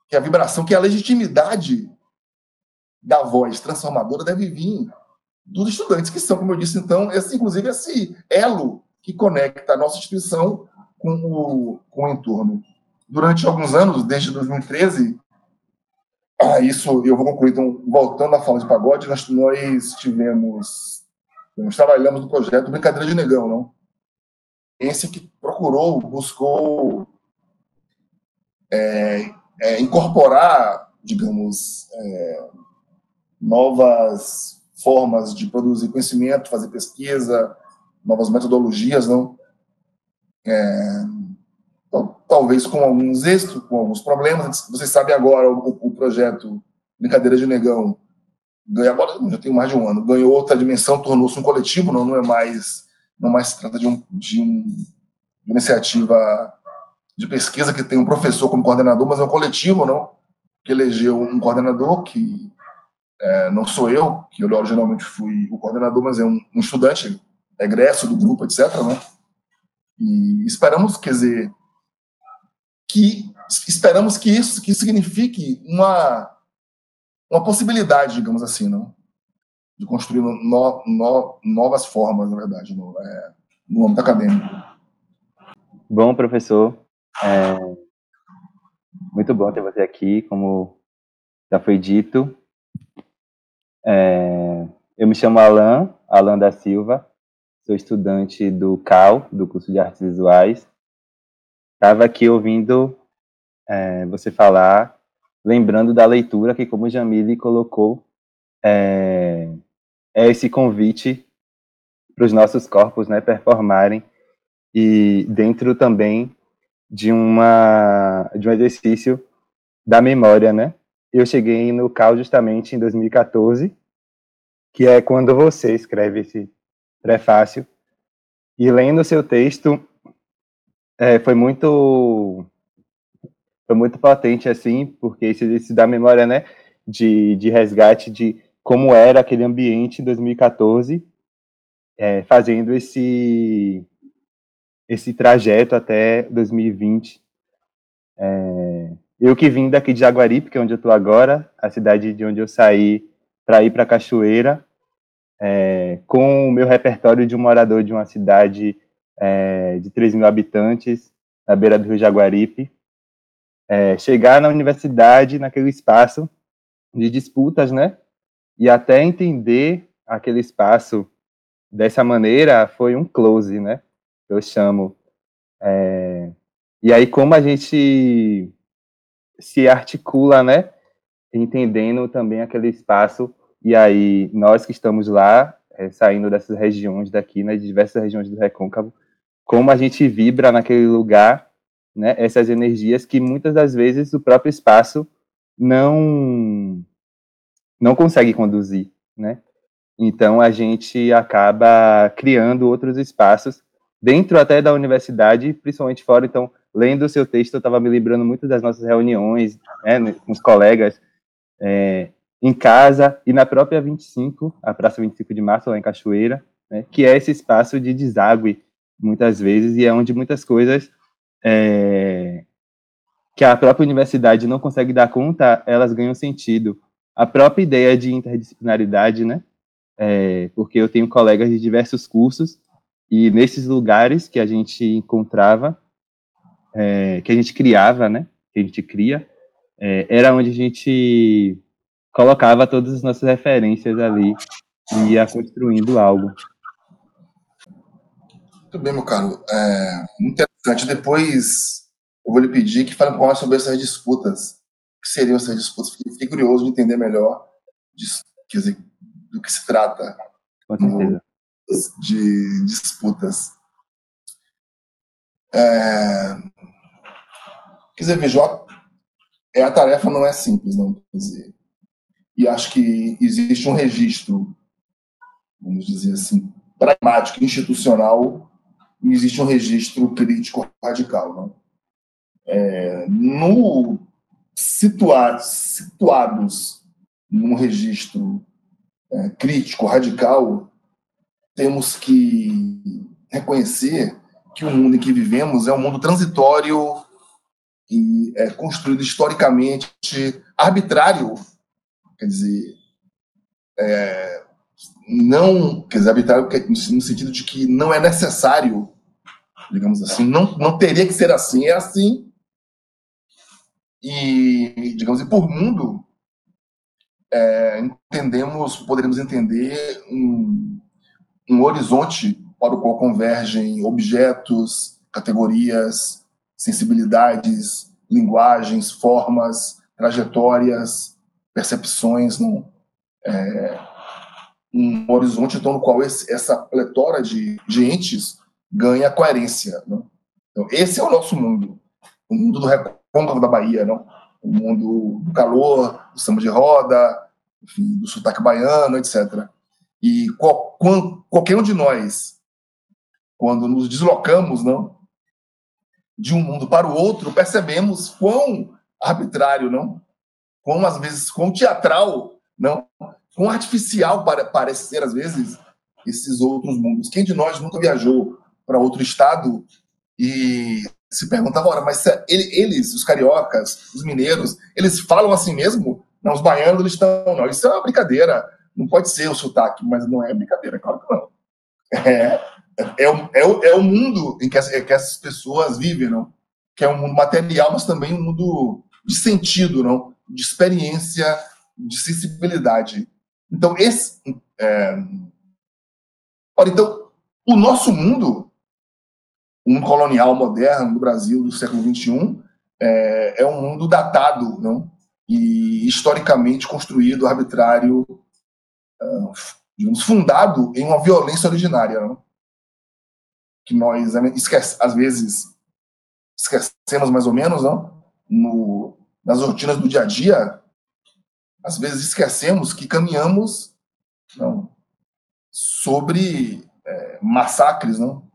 que a vibração, que a legitimidade da voz transformadora deve vir dos estudantes, que são, como eu disse, então, esse, inclusive esse elo que conecta a nossa instituição com o, com o entorno. Durante alguns anos, desde 2013, ah, isso eu vou concluir, então, voltando à fala de pagode, nós, nós tivemos, nós trabalhamos no projeto Brincadeira de Negão, não? Esse que procurou, buscou é, é, incorporar, digamos, é, novas formas de produzir conhecimento, fazer pesquisa, novas metodologias, não? É, talvez com alguns êxitos, com alguns problemas. Vocês sabem agora o, o projeto Brincadeira de Negão ganha agora já tem mais de um ano ganhou outra dimensão, tornou-se um coletivo, não, não é mais não mais se trata de, um, de, um, de uma iniciativa de pesquisa que tem um professor como coordenador, mas é um coletivo, não? Que elegeu um coordenador que é, não sou eu, que eu originalmente fui o coordenador, mas é um, um estudante egresso do grupo, etc. Né? E esperamos, quer dizer, que esperamos que isso que signifique uma uma possibilidade, digamos assim, não? de construir no, no, novas formas, na verdade, no, é, no âmbito acadêmico.
Bom, professor, é, muito bom ter você aqui, como já foi dito. É, eu me chamo Alan, Alan da Silva, sou estudante do CAL, do curso de Artes Visuais. Estava aqui ouvindo é, você falar, lembrando da leitura que, como Jamile colocou, é, é esse convite para os nossos corpos né, performarem e dentro também de uma de um exercício da memória, né? eu cheguei no CAL justamente em 2014, que é quando você escreve esse prefácio. E lendo o seu texto, é, foi muito foi muito potente, assim, porque exercício da memória, né, de, de resgate de como era aquele ambiente em 2014, é, fazendo esse esse trajeto até 2020. É, eu que vim daqui de Jaguaripe, que é onde eu estou agora, a cidade de onde eu saí para ir para Cachoeira, é, com o meu repertório de um morador de uma cidade é, de 3 mil habitantes, na beira do Rio Jaguaripe, é, chegar na universidade, naquele espaço de disputas, né? E até entender aquele espaço dessa maneira foi um close, né? Eu chamo. É, e aí, como a gente se articula, né? Entendendo também aquele espaço. E aí, nós que estamos lá, é, saindo dessas regiões daqui, né, de diversas regiões do Recôncavo, como a gente vibra naquele lugar, né, essas energias que muitas das vezes o próprio espaço não não consegue conduzir, né? Então a gente acaba criando outros espaços dentro até da universidade, principalmente fora. Então lendo o seu texto, eu estava me lembrando muito das nossas reuniões né, com os colegas é, em casa e na própria 25, a Praça 25 de Março, lá em Cachoeira, né, que é esse espaço de deságue, muitas vezes, e é onde muitas coisas é, que a própria universidade não consegue dar conta, elas ganham sentido. A própria ideia de interdisciplinaridade, né? É, porque eu tenho colegas de diversos cursos e nesses lugares que a gente encontrava, é, que a gente criava, né? Que a gente cria, é, era onde a gente colocava todas as nossas referências ali e ia construindo algo.
Muito bem, meu caro. É, interessante. Depois eu vou lhe pedir que fale um pouco mais sobre essas disputas. O que seriam essas disputas? Fiquei curioso de entender melhor de, dizer, do que se trata no, de disputas. É, Quer dizer, veja, é, a tarefa não é simples, não. Quer dizer, e acho que existe um registro, vamos dizer assim, pragmático, institucional, e existe um registro crítico radical. Não? É, no situar, situados num registro é, crítico, radical, temos que reconhecer que o mundo em que vivemos é um mundo transitório e é construído historicamente, arbitrário, quer dizer, é, não, quer dizer, arbitrário no sentido de que não é necessário, digamos assim, não, não teria que ser assim, é assim. E, digamos assim, por mundo, é, entendemos, poderíamos entender um, um horizonte para o qual convergem objetos, categorias, sensibilidades, linguagens, formas, trajetórias, percepções, não? É, um horizonte então, no qual esse, essa pletora de, de entes ganha coerência. Não? Então, esse é o nosso mundo, o mundo do recôncavo da Bahia, não? o mundo do calor, do samba de roda, enfim, do sotaque baiano, etc. E qual, qual, qualquer um de nós, quando nos deslocamos não, de um mundo para o outro, percebemos quão arbitrário, não? quão, às vezes, quão teatral, não? Quão artificial para, parece ser, às vezes, esses outros mundos. Quem de nós nunca viajou para outro estado e se perguntava, mas eles, os cariocas, os mineiros, eles falam assim mesmo? Não, os baianos eles estão. Não, isso é uma brincadeira. Não pode ser o sotaque, mas não é brincadeira, claro que não. É, é, o, é, o, é o mundo em que, que essas pessoas vivem, não? que é um mundo material, mas também um mundo de sentido, não? de experiência, de sensibilidade. Então, esse. É... Ora, então, o nosso mundo, mundo colonial moderno do Brasil do século XXI, é, é um mundo datado, não? e historicamente construído, arbitrário, ah, digamos, fundado em uma violência originária, não? que nós esquece, às vezes esquecemos mais ou menos, não? No, nas rotinas do dia a dia, às vezes esquecemos que caminhamos não, sobre é, massacres, não?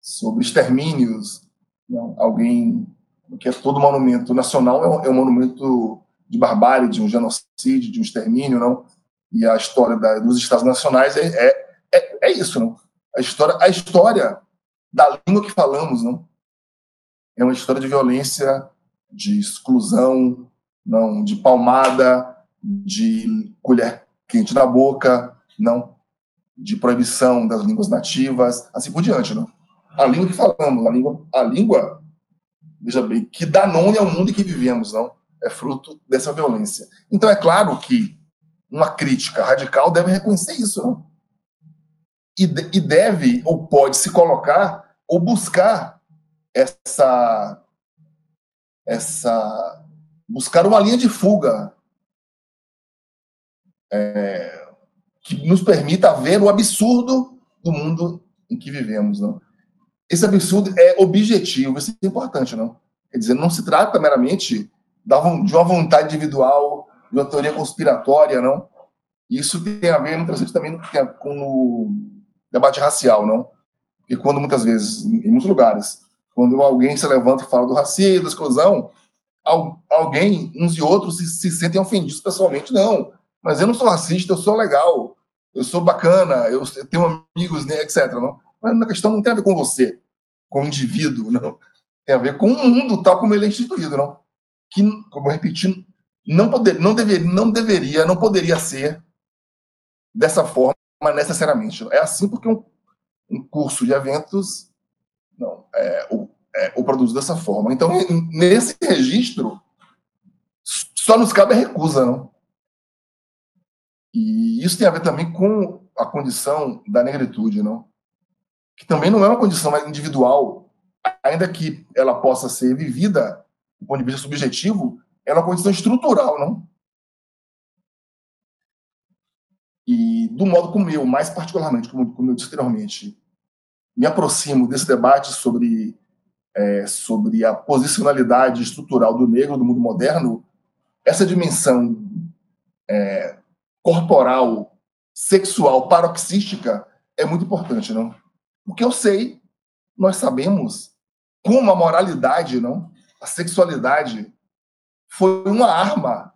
sobre extermínios. Não? Alguém que é todo monumento nacional é é um monumento de barbárie, de um genocídio, de um extermínio, não? E a história da, dos Estados Nacionais é, é, é, é, isso, não? A história, a história da língua que falamos, não? É uma história de violência, de exclusão, não, de palmada, de colher quente na boca, não, de proibição das línguas nativas, assim por diante, não? A língua que falamos, a língua, a língua, veja bem, que dá nome ao mundo em que vivemos, não? é fruto dessa violência. Então, é claro que uma crítica radical deve reconhecer isso, não? E, e deve ou pode se colocar ou buscar essa essa buscar uma linha de fuga é, que nos permita ver o absurdo do mundo em que vivemos, não? Esse absurdo é objetivo, isso é importante, não? Quer dizer, não se trata meramente de uma vontade individual, de uma teoria conspiratória, não? Isso tem a ver, muitas vezes, também com o debate racial, não? E quando, muitas vezes, em muitos lugares, quando alguém se levanta e fala do racismo, da exclusão, alguém, uns e outros, se, se sentem ofendidos pessoalmente. Não, mas eu não sou racista, eu sou legal, eu sou bacana, eu tenho amigos, né, etc. Não? Mas a questão não tem a ver com você, com o indivíduo, não. Tem a ver com o mundo tal como ele é instituído, não que, como eu repeti, não, poder, não, dever, não deveria, não poderia ser dessa forma necessariamente. É assim porque um, um curso de eventos não é o, é produz dessa forma. Então, nesse registro, só nos cabe a recusa, não? E isso tem a ver também com a condição da negritude, não? Que também não é uma condição individual, ainda que ela possa ser vivida do ponto de vista subjetivo, é uma condição estrutural, não? E do modo como eu, mais particularmente, como, como eu disse anteriormente, me aproximo desse debate sobre, é, sobre a posicionalidade estrutural do negro no mundo moderno, essa dimensão é, corporal, sexual, paroxística é muito importante, não? Porque eu sei, nós sabemos como a moralidade, não? a sexualidade foi uma arma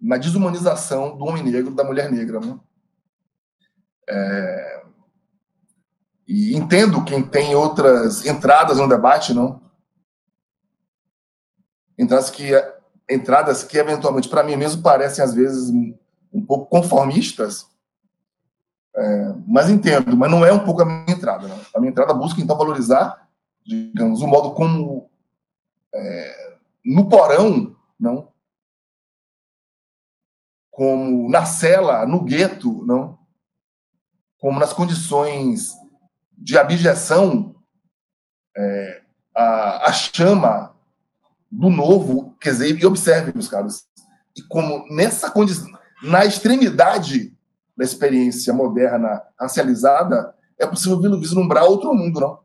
na desumanização do homem negro, da mulher negra. Né? É, e entendo quem tem outras entradas no debate, não? Entradas que, entradas que eventualmente, para mim mesmo, parecem às vezes um pouco conformistas, é, mas entendo, mas não é um pouco a minha entrada. Não. A minha entrada busca, então, valorizar, digamos, o modo como, é, no porão, não, como na cela, no gueto, não, como nas condições de abjeção, é, a, a chama do novo, quer dizer, e observe, meus caros, e como nessa condição, na extremidade da experiência moderna racializada, é possível vislumbrar outro mundo, não?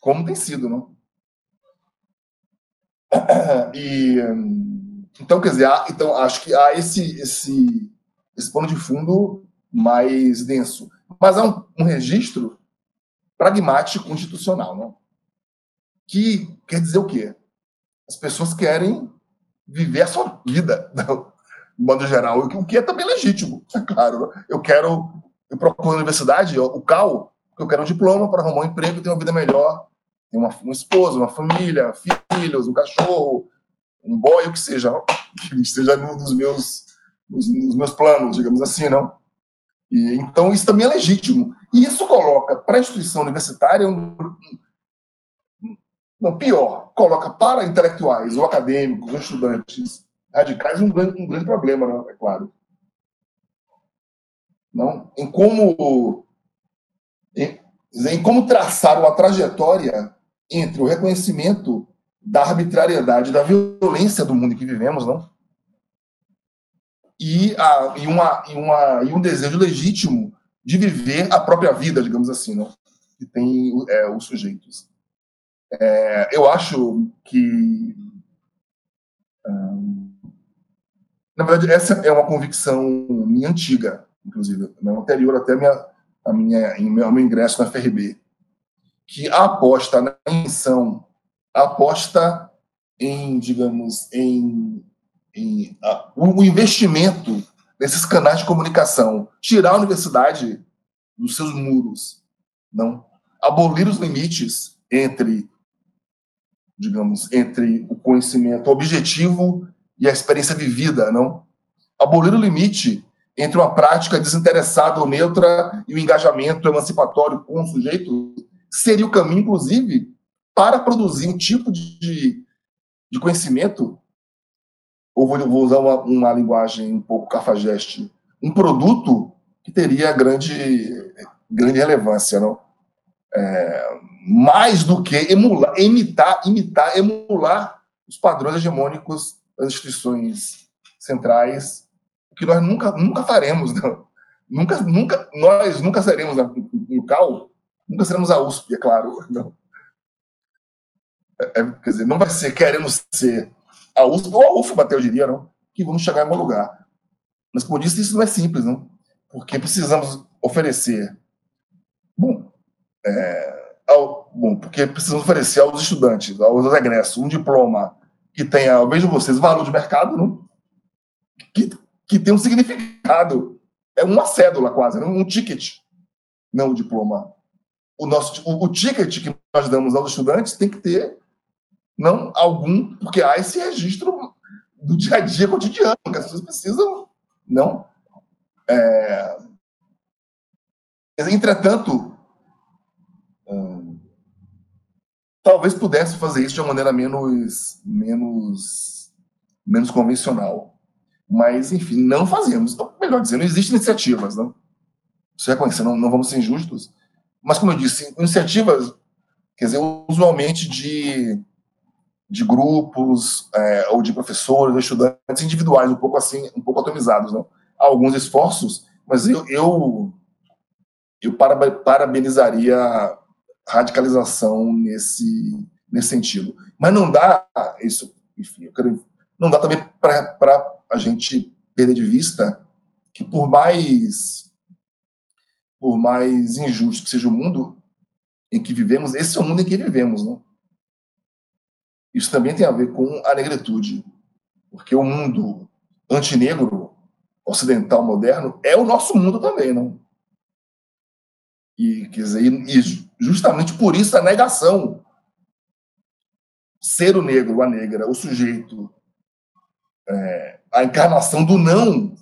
Como tem sido, não? E, então, quer dizer, então, acho que há esse, esse, esse pano de fundo mais denso. Mas há um, um registro pragmático institucional, não? Que quer dizer o quê? As pessoas querem viver a sua vida, não? de modo geral, o que é também legítimo, é claro. Eu quero, eu procuro na universidade, o CAL, eu quero um diploma para arrumar um emprego e ter uma vida melhor, ter uma, uma esposa, uma família, filhos, um cachorro, um boy, o que seja, que esteja nos meus, nos, nos meus planos, digamos assim, não? E, então, isso também é legítimo. E isso coloca para a instituição universitária um, não, pior, coloca para intelectuais ou acadêmicos ou estudantes radicais um grande, um grande problema, não, é claro. Não? Em como em, em como traçar uma trajetória entre o reconhecimento da arbitrariedade, da violência do mundo em que vivemos, não? E, a, e, uma, e, uma, e um desejo legítimo de viver a própria vida, digamos assim, não? que tem é, os sujeitos. É, eu acho que Na verdade, essa é uma convicção minha antiga, inclusive, né, anterior até a minha, a minha, meu, meu ingresso na FRB, que a aposta na invenção, a aposta em, digamos, em, em a, o investimento nesses canais de comunicação, tirar a universidade dos seus muros, não? Abolir os limites entre, digamos, entre o conhecimento objetivo e a experiência vivida, não? Abolir o limite entre uma prática desinteressada ou neutra e o engajamento emancipatório com o sujeito seria o caminho, inclusive, para produzir um tipo de, de conhecimento, ou vou, vou usar uma, uma linguagem um pouco cafajeste, um produto que teria grande, grande relevância, não? É, mais do que emular, imitar, imitar, emular os padrões hegemônicos das instituições centrais, que nós nunca, nunca faremos. Não. Nunca, nunca, nós nunca seremos no CAL, nunca seremos a USP, é claro. Não. É, é, quer dizer, não vai ser queremos ser a USP ou a UFBA, até eu diria, não, que vamos chegar em algum lugar. Mas, como eu disse, isso não é simples, não? porque precisamos oferecer. Bom, é, ao, bom, porque precisamos oferecer aos estudantes, aos egressos, um diploma que tenha, vejo vocês, valor de mercado, não? Que, que tem um significado. É uma cédula quase, não? um ticket, não um diploma. O, nosso, o, o ticket que nós damos aos estudantes tem que ter não algum, porque há esse registro do dia a dia cotidiano, que as pessoas precisam, não. É... Entretanto, talvez pudesse fazer isso de uma maneira menos, menos, menos convencional. Mas, enfim, não fazemos. Então, melhor dizendo, existem iniciativas, não? Isso reconhecer, não, não vamos ser injustos. Mas, como eu disse, iniciativas, quer dizer, usualmente de, de grupos, é, ou de professores, ou estudantes individuais, um pouco assim, um pouco atomizados, não? Há alguns esforços, mas eu, eu, eu parabenizaria radicalização nesse, nesse sentido. Mas não dá isso, enfim, quero, não dá também para a gente perder de vista que por mais por mais injusto que seja o mundo em que vivemos, esse é o mundo em que vivemos, não? Isso também tem a ver com a negritude, porque o mundo antinegro ocidental moderno é o nosso mundo também, não? E, quer dizer, e justamente por isso a negação. Ser o negro, a negra, o sujeito, é, a encarnação do não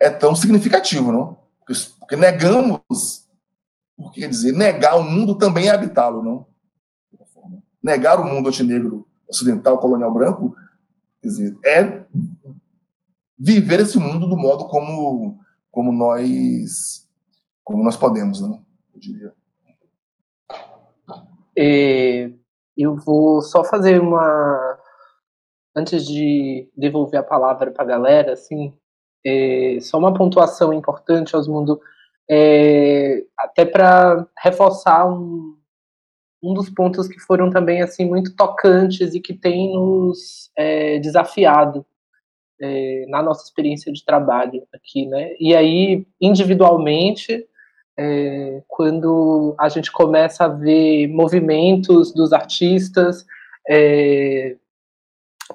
é tão significativo, não? Porque, porque negamos, porque, quer dizer, negar o mundo também é habitá-lo, não? Negar o mundo antinegro ocidental colonial branco, quer dizer, é viver esse mundo do modo como, como nós como nós podemos, né? Diria.
É, eu vou só fazer uma antes de devolver a palavra para a galera, assim, é, só uma pontuação importante, Osmundo, é, até para reforçar um, um dos pontos que foram também assim muito tocantes e que tem nos é, desafiado é, na nossa experiência de trabalho aqui, né? E aí individualmente, é, quando a gente começa a ver movimentos dos artistas é,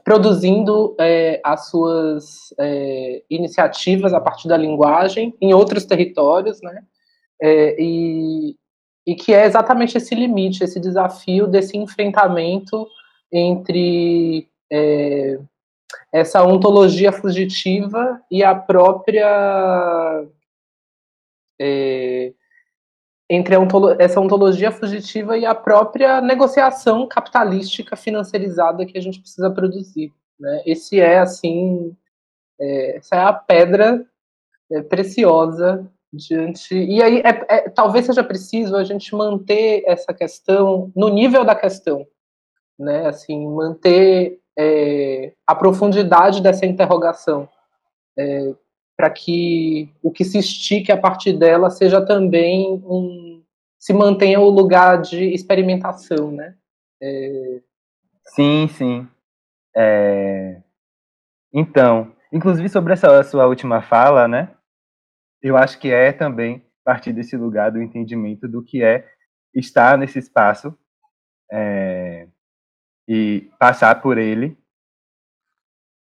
produzindo é, as suas é, iniciativas a partir da linguagem em outros territórios, né? e e que é exatamente esse limite, esse desafio desse enfrentamento entre é, essa ontologia fugitiva e a própria é, entre ontolo essa ontologia fugitiva e a própria negociação capitalística financiarizada que a gente precisa produzir. Né? Esse é assim, é, essa é a pedra é, preciosa diante. E aí, é, é, talvez seja preciso a gente manter essa questão no nível da questão, né? Assim, manter é, a profundidade dessa interrogação, é, para que o que se estique a partir dela seja também um. se mantenha o lugar de experimentação, né? É,
sim, sim. É, então, inclusive sobre essa sua última fala, né? eu acho que é também partir desse lugar do entendimento do que é estar nesse espaço é, e passar por ele.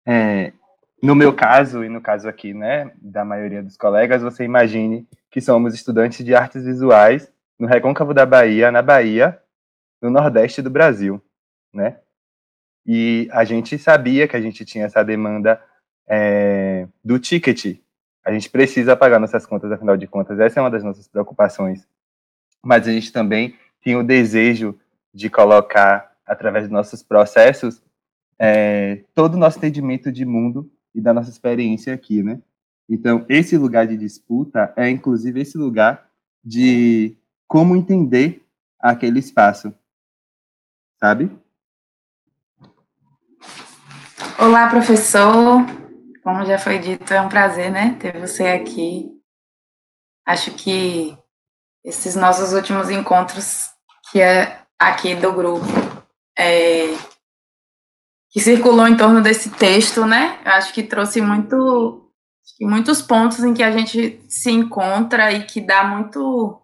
É, no meu caso, e no caso aqui, né, da maioria dos colegas, você imagine que somos estudantes de artes visuais no Recôncavo da Bahia, na Bahia, no Nordeste do Brasil, né? E a gente sabia que a gente tinha essa demanda é, do ticket a gente precisa pagar nossas contas, afinal de contas, essa é uma das nossas preocupações. Mas a gente também tem o desejo de colocar, através dos nossos processos, é, todo o nosso entendimento de mundo e da nossa experiência aqui, né? Então, esse lugar de disputa é, inclusive, esse lugar de como entender aquele espaço, sabe?
Olá, professor. Como já foi dito, é um prazer, né, ter você aqui. Acho que esses nossos últimos encontros, que é aqui do grupo, é, que circulou em torno desse texto, né, eu acho que trouxe muito, muitos pontos em que a gente se encontra e que dá muito,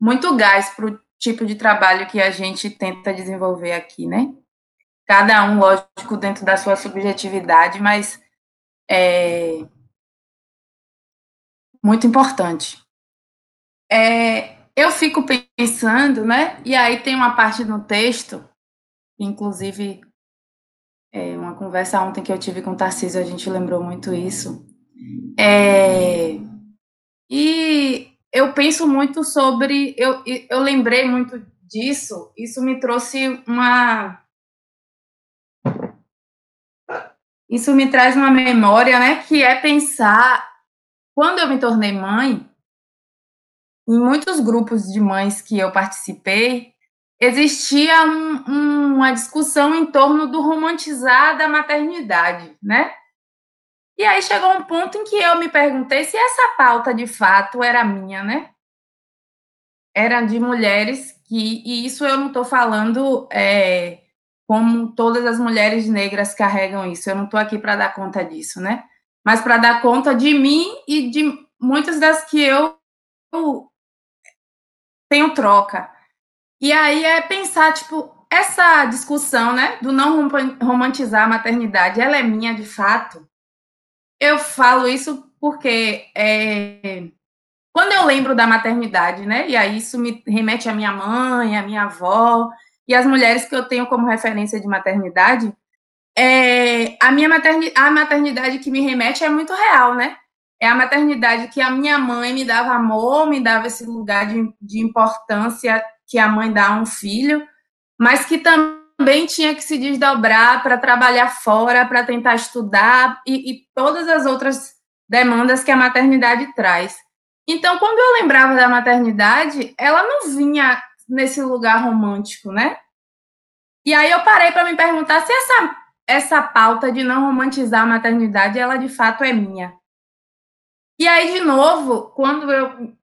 muito gás para o tipo de trabalho que a gente tenta desenvolver aqui, né? Cada um, lógico, dentro da sua subjetividade, mas é muito importante. É, eu fico pensando, né? E aí tem uma parte no texto, inclusive é, uma conversa ontem que eu tive com o Tarcísio, a gente lembrou muito isso. É, e eu penso muito sobre. Eu, eu lembrei muito disso, isso me trouxe uma isso me traz uma memória, né, que é pensar quando eu me tornei mãe, em muitos grupos de mães que eu participei, existia um, um, uma discussão em torno do romantizar da maternidade, né? E aí chegou um ponto em que eu me perguntei se essa pauta de fato era minha, né? Era de mulheres que, e isso eu não estou falando é, como todas as mulheres negras carregam isso. Eu não estou aqui para dar conta disso, né? Mas para dar conta de mim e de muitas das que eu tenho troca. E aí é pensar, tipo, essa discussão, né, do não romantizar a maternidade, ela é minha de fato? eu falo isso porque é, quando eu lembro da maternidade, né? E aí isso me remete à minha mãe, à minha avó e às mulheres que eu tenho como referência de maternidade. É, a minha maternidade, a maternidade que me remete é muito real, né? É a maternidade que a minha mãe me dava amor, me dava esse lugar de, de importância que a mãe dá a um filho, mas que também tinha que se desdobrar para trabalhar fora, para tentar estudar e, e todas as outras demandas que a maternidade traz. Então, quando eu lembrava da maternidade, ela não vinha nesse lugar romântico, né? E aí eu parei para me perguntar se essa, essa pauta de não romantizar a maternidade, ela de fato é minha. E aí, de novo, quando eu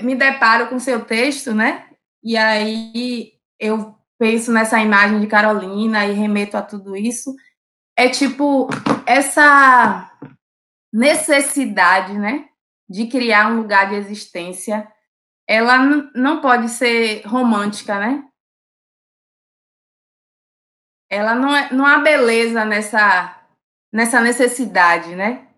me deparo com seu texto, né? E aí eu penso nessa imagem de Carolina e remeto a tudo isso, é tipo essa necessidade, né, de criar um lugar de existência, ela não pode ser romântica, né? Ela não, é, não há beleza nessa nessa necessidade, né?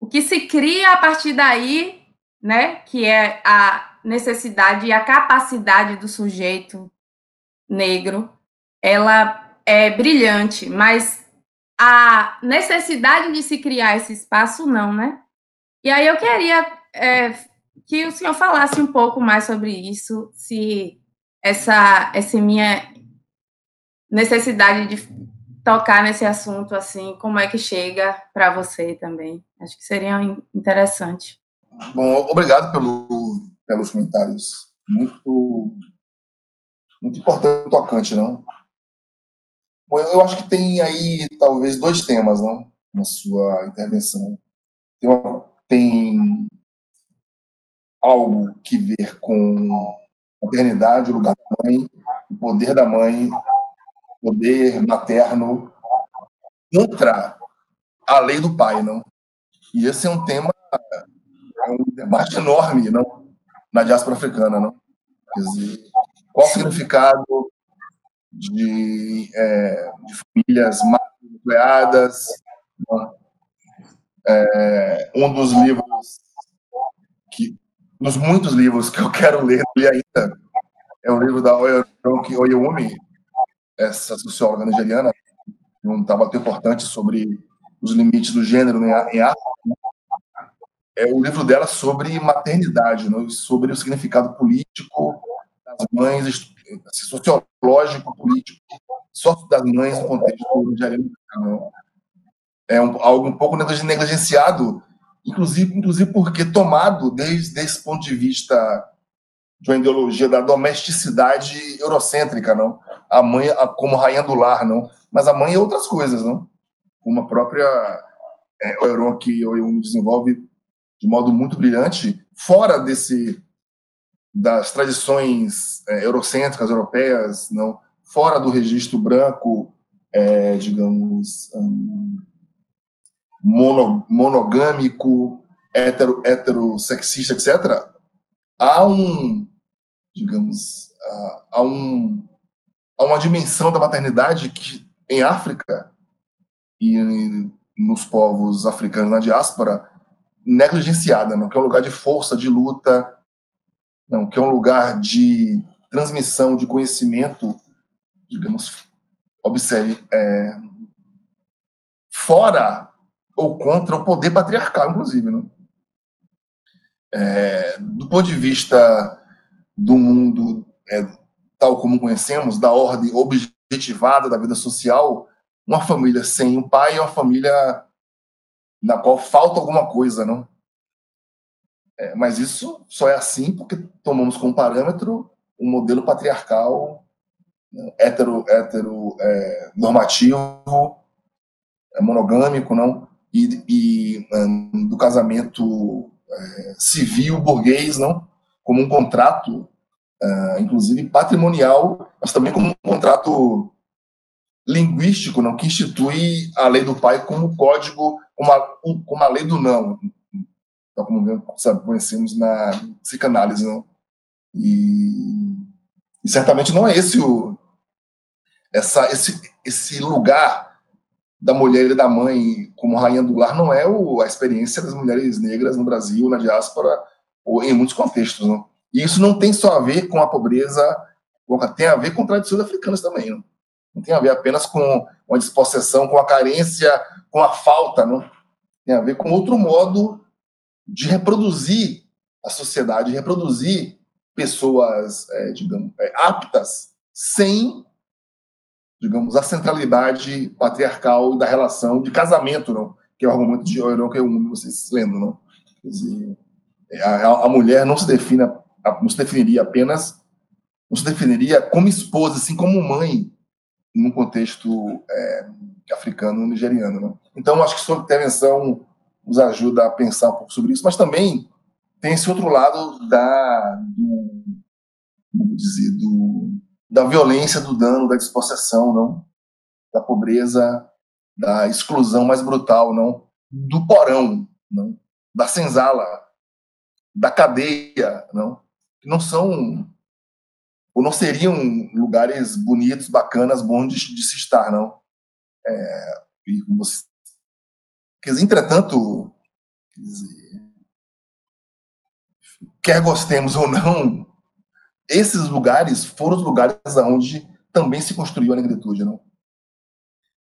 O que se cria a partir daí, né, que é a necessidade e a capacidade do sujeito negro, ela é brilhante, mas a necessidade de se criar esse espaço não, né? E aí eu queria é, que o senhor falasse um pouco mais sobre isso, se essa essa minha necessidade de tocar nesse assunto assim, como é que chega para você também? Acho que seria interessante.
Bom, obrigado pelo, pelos comentários. Muito, muito importante, tocante, não? Bom, eu acho que tem aí talvez dois temas, não, na sua intervenção. Tem, uma, tem algo que ver com maternidade, o lugar da mãe, o poder da mãe, poder materno contra a lei do pai, não? E esse é um tema, é um debate enorme, não? Na diáspora africana, não? Quer dizer, qual o significado de, é, de famílias nucleadas? É, um dos livros que, dos muitos livros que eu quero ler ainda é o livro da Oyoroki Oyewumi, essa socióloga nigeriana, um trabalho importante sobre os limites do gênero em África. É o livro dela sobre maternidade, né? sobre o significado político das mães, assim, sociológico, político, só das mães no contexto nigeriano. Né? É um, algo um pouco negligenciado, inclusive, inclusive porque tomado desde esse ponto de vista de uma ideologia da domesticidade eurocêntrica, não? A mãe como rainha do lar, não? Mas a mãe é outras coisas, não? Como a própria é, Euron que eu desenvolve de modo muito brilhante, fora desse das tradições é, eurocêntricas europeias, não? Fora do registro branco, é, digamos, um, mono, monogâmico, hetero, heterossexista, etc. Há um digamos, a, um, a uma dimensão da maternidade que em África e nos povos africanos na diáspora negligenciada, não que é um lugar de força, de luta, não que é um lugar de transmissão de conhecimento, digamos, observe, é, fora ou contra o poder patriarcal, inclusive, não? É, do ponto de vista do mundo é, tal como conhecemos, da ordem objetivada da vida social, uma família sem um pai é uma família na qual falta alguma coisa, não? É, mas isso só é assim porque tomamos como parâmetro um modelo patriarcal né, hetero, hetero é, normativo, é, monogâmico, não? E, e um, do casamento é, civil burguês, não? como um contrato, uh, inclusive patrimonial, mas também como um contrato linguístico, não que institui a lei do pai como código, como a, como a lei do não, então, como sabe, conhecemos na psicanálise, não? E, e certamente não é esse o essa esse esse lugar da mulher e da mãe como rainha do lar não é o, a experiência das mulheres negras no Brasil, na diáspora, ou em muitos contextos. Não? E isso não tem só a ver com a pobreza, tem a ver com tradições africanas também. Não, não tem a ver apenas com uma dispossessão, com a carência, com a falta. Não? Tem a ver com outro modo de reproduzir a sociedade, reproduzir pessoas, é, digamos, é, aptas, sem, digamos, a centralidade patriarcal da relação de casamento, não? que é o argumento de Oiron que eu vocês lembram, não? Quer dizer, é, a, a, mulher não se define, não se definiria apenas, não se definiria como esposa, assim como mãe, num contexto é, africano, nigeriano. Não? Então, acho que sua intervenção nos ajuda a pensar um pouco sobre isso, mas também tem esse outro lado da, do, como dizer, do, da violência, do dano, da despossessão, não? Da pobreza, da exclusão mais brutal, não? Do porão, não? Da senzala, da cadeia, não? Que não são ou não seriam lugares bonitos, bacanas, bons de, de se estar, não? É, e você, entretanto, quer dizer, quer gostemos ou não, esses lugares foram os lugares onde também se construiu a negritude, não?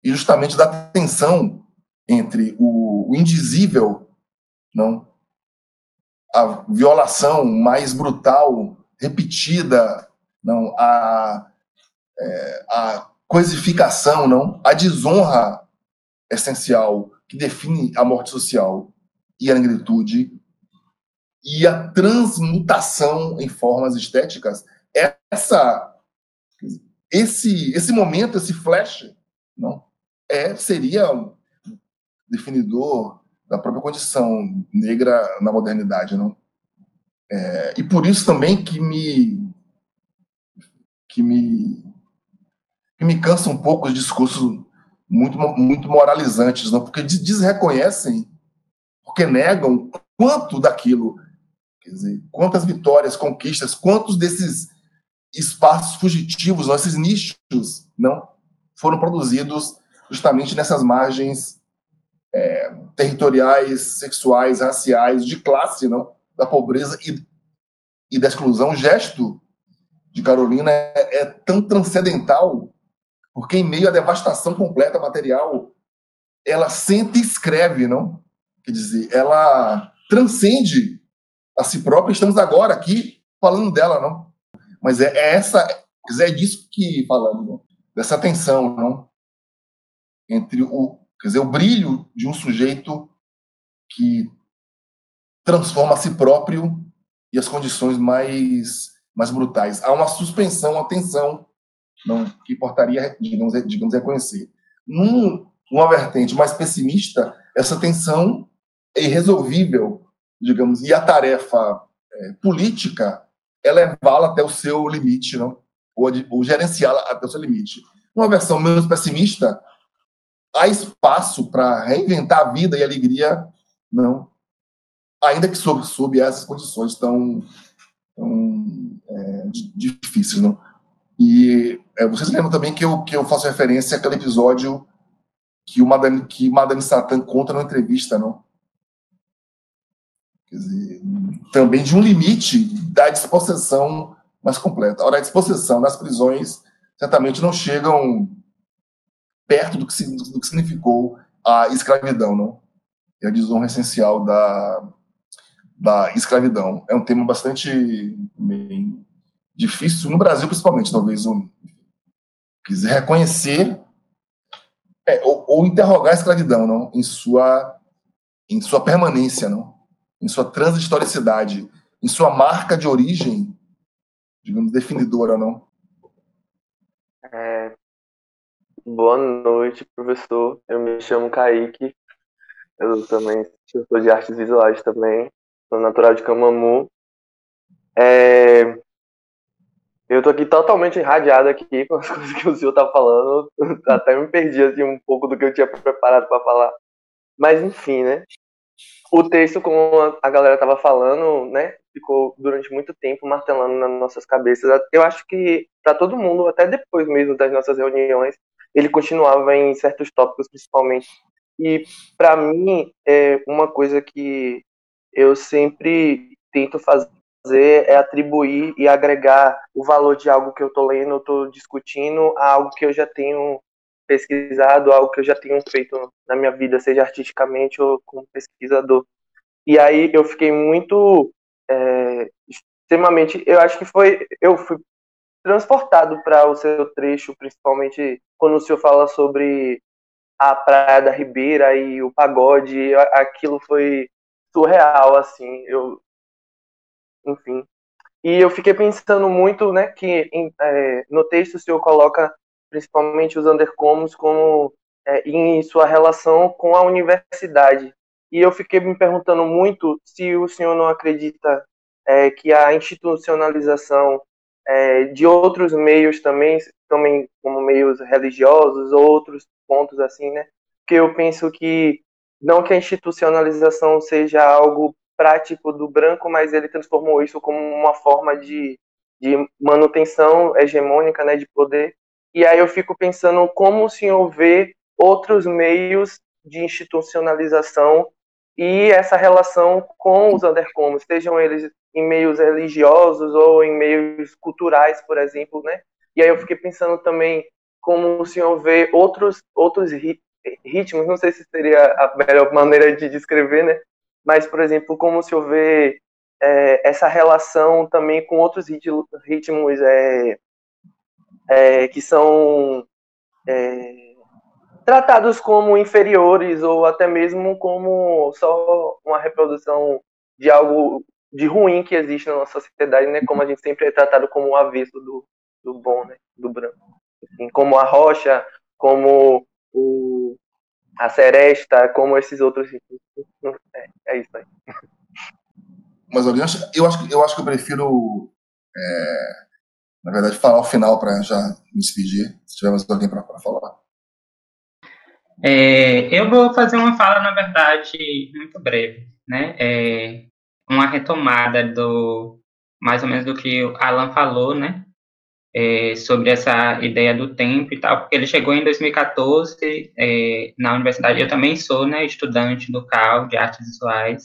E justamente da tensão entre o, o indizível, não? A violação mais brutal, repetida, não? A, é, a coisificação, não? A desonra essencial que define a morte social e a negritude e a transmutação em formas estéticas, essa, esse, esse momento, esse flash, não, é, seria definidor da própria condição negra na modernidade, não? É, e por isso também que me que me que me cansa um pouco os discursos muito muito moralizantes, não? Porque desreconhecem, porque negam quanto daquilo Quer dizer, quantas vitórias, conquistas, quantos desses espaços fugitivos, esses nichos, não foram produzidos justamente nessas margens é, territoriais, sexuais, raciais, de classe, não, da pobreza e, e da exclusão. Gesto de Carolina é, é tão transcendental, porque em meio à devastação completa material, ela sente e escreve, não? Quer dizer, ela transcende a si própria. Estamos agora aqui falando dela, não? Mas é, é essa, é disso que falamos, não? dessa tensão, não? Entre o, quer dizer, o brilho de um sujeito que transforma a si próprio e as condições mais mais brutais. Há uma suspensão, uma tensão, não que importaria, digamos, digamos reconhecer. Num, numa vertente mais pessimista, essa tensão é irresolvível digamos, e a tarefa é, política é levá-la até o seu limite, não? Ou, ou gerenciá-la até o seu limite. Uma versão menos pessimista, há espaço para reinventar a vida e a alegria, não? Ainda que sob, sob essas condições tão, tão difíceis, não? E é, vocês lembram também que eu, que eu faço referência àquele episódio que o Madame, que Madame Satã conta na entrevista, não? Quer dizer, também de um limite da dispossessão mais completa. Ora, a dispossessão nas prisões certamente não chegam perto do que, do que significou a escravidão, não? E a desonra essencial da, da escravidão. É um tema bastante difícil, no Brasil principalmente, talvez. Um, quiser reconhecer é, ou, ou, interrogar a escravidão não? Em, sua, em sua permanência, não? em sua transhistoricidade, em sua marca de origem, digamos, definidora, não?
É... Boa noite, professor. Eu me chamo Kaique. Eu também sou de artes visuais também. Sou natural de Camamu. É... Eu tô aqui totalmente irradiado aqui com as coisas que o senhor tá falando. Até me perdi assim, um pouco do que eu tinha preparado para falar. Mas enfim, né? o texto, como a galera estava falando, né, ficou durante muito tempo martelando nas nossas cabeças. Eu acho que para todo mundo, até depois mesmo das nossas reuniões, ele continuava em certos tópicos, principalmente. E, para mim, é uma coisa que eu sempre tento fazer é atribuir e agregar o valor de algo que eu estou lendo, estou discutindo, a algo que eu já tenho pesquisado, algo que eu já tenho feito na minha vida, seja artisticamente ou como pesquisador. E aí eu fiquei muito é, extremamente, eu acho que foi, eu fui transportado para o seu trecho, principalmente quando o senhor fala sobre a Praia da Ribeira e o pagode, aquilo foi surreal, assim, eu, enfim. E eu fiquei pensando muito, né, que em, é, no texto o senhor coloca principalmente os undercommos como é, em sua relação com a universidade. E eu fiquei me perguntando muito se o senhor não acredita é, que a institucionalização é, de outros meios também, também como meios religiosos, outros pontos assim, né? Que eu penso que não que a institucionalização seja algo prático do branco, mas ele transformou isso como uma forma de, de manutenção hegemônica, né, de poder. E aí eu fico pensando como o senhor vê outros meios de institucionalização e essa relação com os undercommons, sejam eles em meios religiosos ou em meios culturais, por exemplo, né? E aí eu fiquei pensando também como o senhor vê outros outros ritmos, não sei se seria a melhor maneira de descrever, né? Mas, por exemplo, como senhor vê é, essa relação também com outros ritmos é, é, que são é, tratados como inferiores ou até mesmo como só uma reprodução de algo de ruim que existe na nossa sociedade, né? Como a gente sempre é tratado como o avesso do, do bom, né? Do branco. Assim, como a rocha, como o, a seresta, como esses outros. É, é isso aí.
Mas alguém acha, eu acho que eu acho que eu prefiro, é, na verdade, falar o final para já me despedir. Se tiver mais alguém para falar.
É, eu vou fazer uma fala, na verdade, muito breve, né? É, uma retomada do mais ou menos do que o Alan falou, né? É, sobre essa ideia do tempo e tal, porque ele chegou em 2014 é, na universidade. Eu também sou, né, estudante do CAL de artes visuais.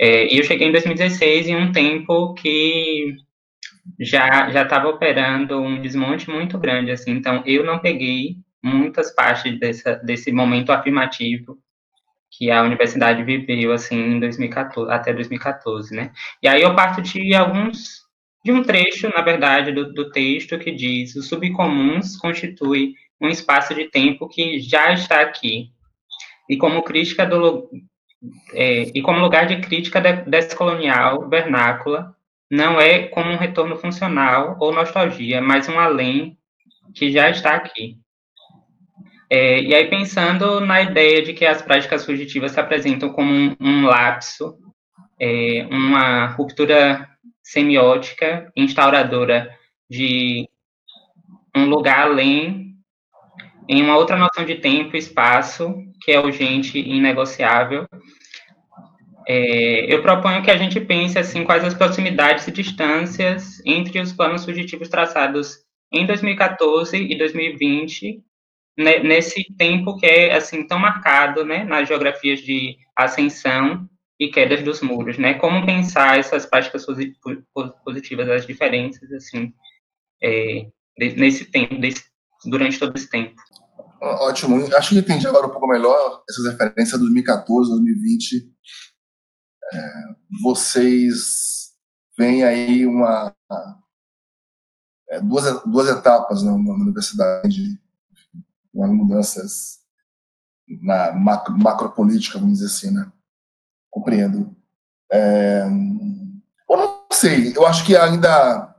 É, e eu cheguei em 2016 em um tempo que já já estava operando um desmonte muito grande, assim. Então eu não peguei muitas partes dessa, desse momento afirmativo que a universidade viveu assim em 2014 até 2014, né? E aí eu parto de alguns de um trecho, na verdade, do, do texto que diz: os subcomuns constitui um espaço de tempo que já está aqui e como crítica do é, e como lugar de crítica descolonial vernácula não é como um retorno funcional ou nostalgia, mas um além que já está aqui. É, e aí, pensando na ideia de que as práticas fugitivas se apresentam como um, um lapso, é, uma ruptura semiótica instauradora de um lugar além, em uma outra noção de tempo e espaço, que é urgente e inegociável, é, eu proponho que a gente pense assim quais as proximidades e distâncias entre os planos fugitivos traçados em 2014 e 2020 nesse tempo que é assim tão marcado, né, nas geografias de ascensão e quedas dos muros, né? Como pensar essas práticas positivas, as diferenças, assim, é, nesse tempo, desse, durante todo esse tempo.
Ótimo. Acho que entendi agora um pouco melhor essas referências de 2014, 2020. É, vocês veem aí uma é, duas, duas etapas na, na universidade umas mudanças na macro, macropolítica, vamos dizer assim, né? Compreendo. É, eu não sei, eu acho que ainda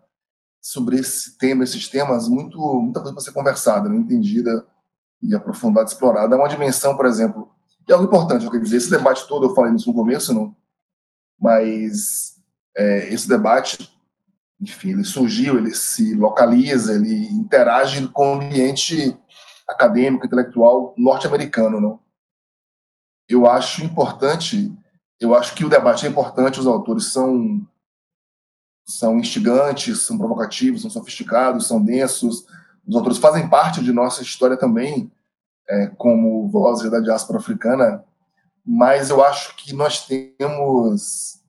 sobre esse tema, esses temas, muito, muita coisa para ser conversada, né? entendida e aprofundada, explorada. É uma dimensão, por exemplo, e algo importante, eu quero dizer, esse debate todo, eu falei isso no começo, não? mas é, esse debate, enfim, ele surgiu, ele se localiza, ele interage com o ambiente acadêmico, intelectual norte-americano, não? Eu acho importante, eu acho que o debate é importante, os autores são são instigantes, são provocativos, são sofisticados, são densos, os autores fazem parte de nossa história também, é, como vozes da diáspora africana, mas eu acho que nós temos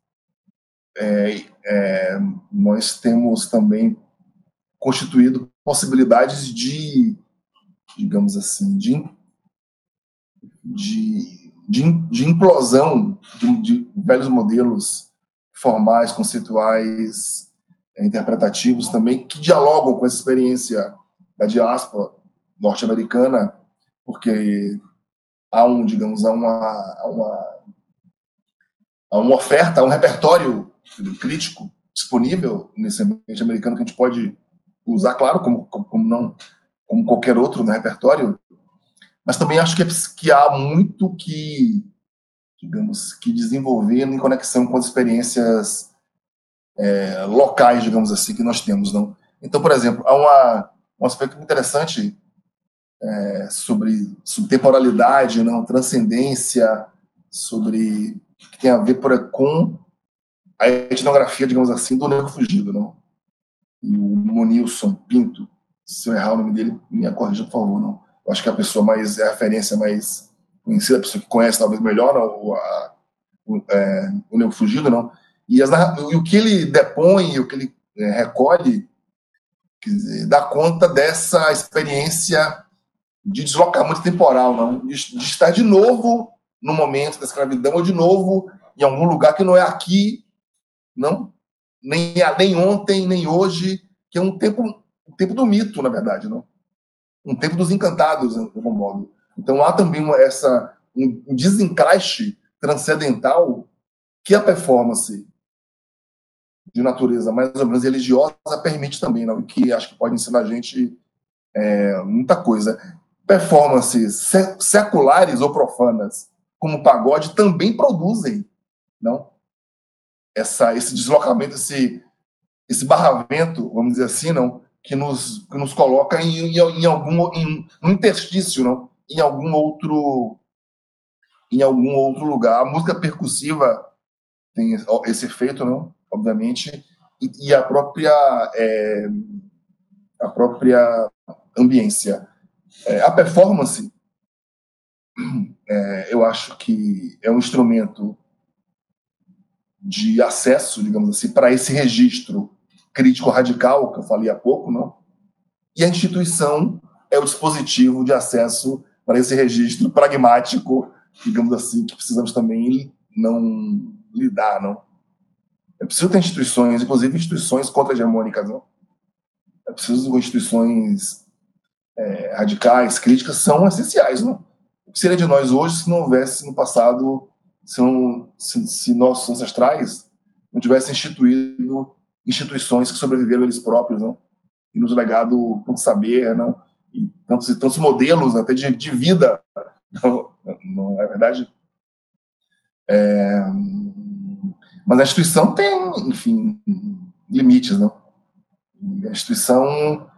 é, é, nós temos também constituído possibilidades de, digamos assim, de, de, de, de implosão de, de, velhos modelos formais, conceituais, é, interpretativos também, que dialogam com essa experiência da diáspora norte-americana, porque há um, digamos, há uma, há uma, há uma oferta, há um repertório crítico disponível nesse ambiente americano que a gente pode usar, claro, como, como não como qualquer outro no repertório, mas também acho que, é, que há muito que, digamos, que desenvolver em conexão com as experiências é, locais, digamos assim, que nós temos, não? Então, por exemplo, há uma, um aspecto interessante é, sobre, sobre temporalidade, não, transcendência, sobre que tem a ver por, com a etnografia, digamos assim, do negro fugido, não? E o Monilson Pinto, se eu errar o nome dele, me corrija, por favor, não. Eu acho que a pessoa mais, é a referência mais conhecida, a pessoa que conhece talvez melhor não, a, o, é, o fugido, não? E, as, e o que ele depõe, o que ele é, recolhe, dizer, dá conta dessa experiência de deslocamento temporal, não? De, de, estar de novo no momento da escravidão ou de novo em algum lugar que não é aqui, não? Nem, nem ontem, nem hoje, que é um tempo, um tempo do mito, na verdade, não? Um tempo dos encantados, de algum modo. Então há também uma, essa um desencaixe transcendental que a performance de natureza mais ou menos religiosa permite também, não? que acho que pode ensinar a gente é, muita coisa. Performances seculares ou profanas, como o pagode, também produzem não? Essa, esse deslocamento, esse, esse barramento, vamos dizer assim, não? Que nos, que nos coloca em, em, algum em, um interstício, não? em algum outro em algum outro lugar. A música percussiva tem esse efeito, não? obviamente, e, e a própria é, a própria ambiência. É, a performance, é, eu acho que é um instrumento de acesso, digamos assim, para esse registro crítico radical que eu falei há pouco, não? E a instituição é o dispositivo de acesso para esse registro pragmático, digamos assim, que precisamos também não lidar, não? É preciso ter instituições, inclusive instituições contra-hegemônicas, não? É preciso instituições é, radicais, críticas, são essenciais, não? O que seria de nós hoje se não houvesse no passado, se, não, se, se nossos ancestrais não tivessem instituído instituições que sobreviveram eles próprios, não? E nos legado tanto saber, não? E tantos, tantos modelos até de, de vida, não, não é verdade? É, mas a instituição tem, enfim, limites, não? A instituição,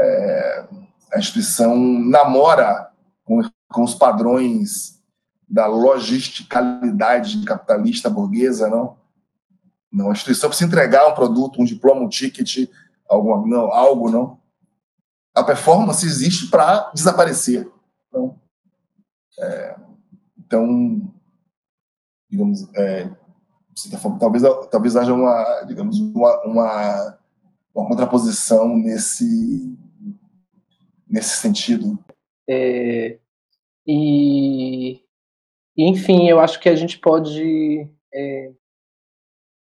é, a instituição namora com, com os padrões da logisticalidade capitalista burguesa, não? Não, a instituição precisa entregar um produto, um diploma, um ticket, alguma, não, algo, não. A performance existe para desaparecer. Não? É, então, digamos, é, talvez, talvez haja uma, digamos, uma, uma, uma contraposição nesse, nesse sentido.
É, e, enfim, eu acho que a gente pode é,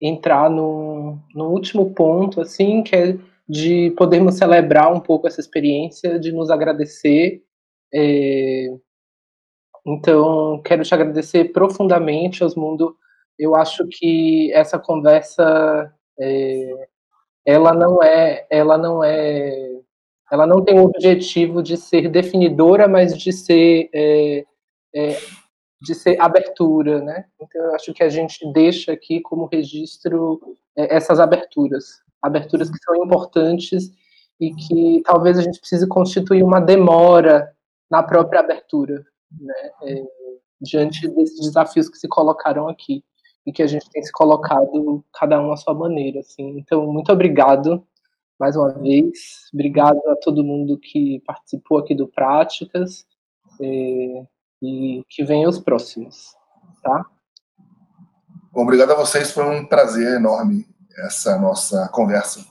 entrar no, no último ponto, assim, que é de podermos celebrar um pouco essa experiência, de nos agradecer. É, então, quero te agradecer profundamente, Osmundo, eu acho que essa conversa é, ela não é ela não é ela não tem o objetivo de ser definidora mas de ser é, é, de ser abertura né então eu acho que a gente deixa aqui como registro é, essas aberturas aberturas que são importantes e que talvez a gente precise constituir uma demora na própria abertura né é, diante desses desafios que se colocaram aqui e que a gente tem se colocado cada um à sua maneira, assim. Então, muito obrigado mais uma vez. Obrigado a todo mundo que participou aqui do Práticas e, e que venham os próximos, tá?
Obrigado a vocês, foi um prazer enorme essa nossa conversa.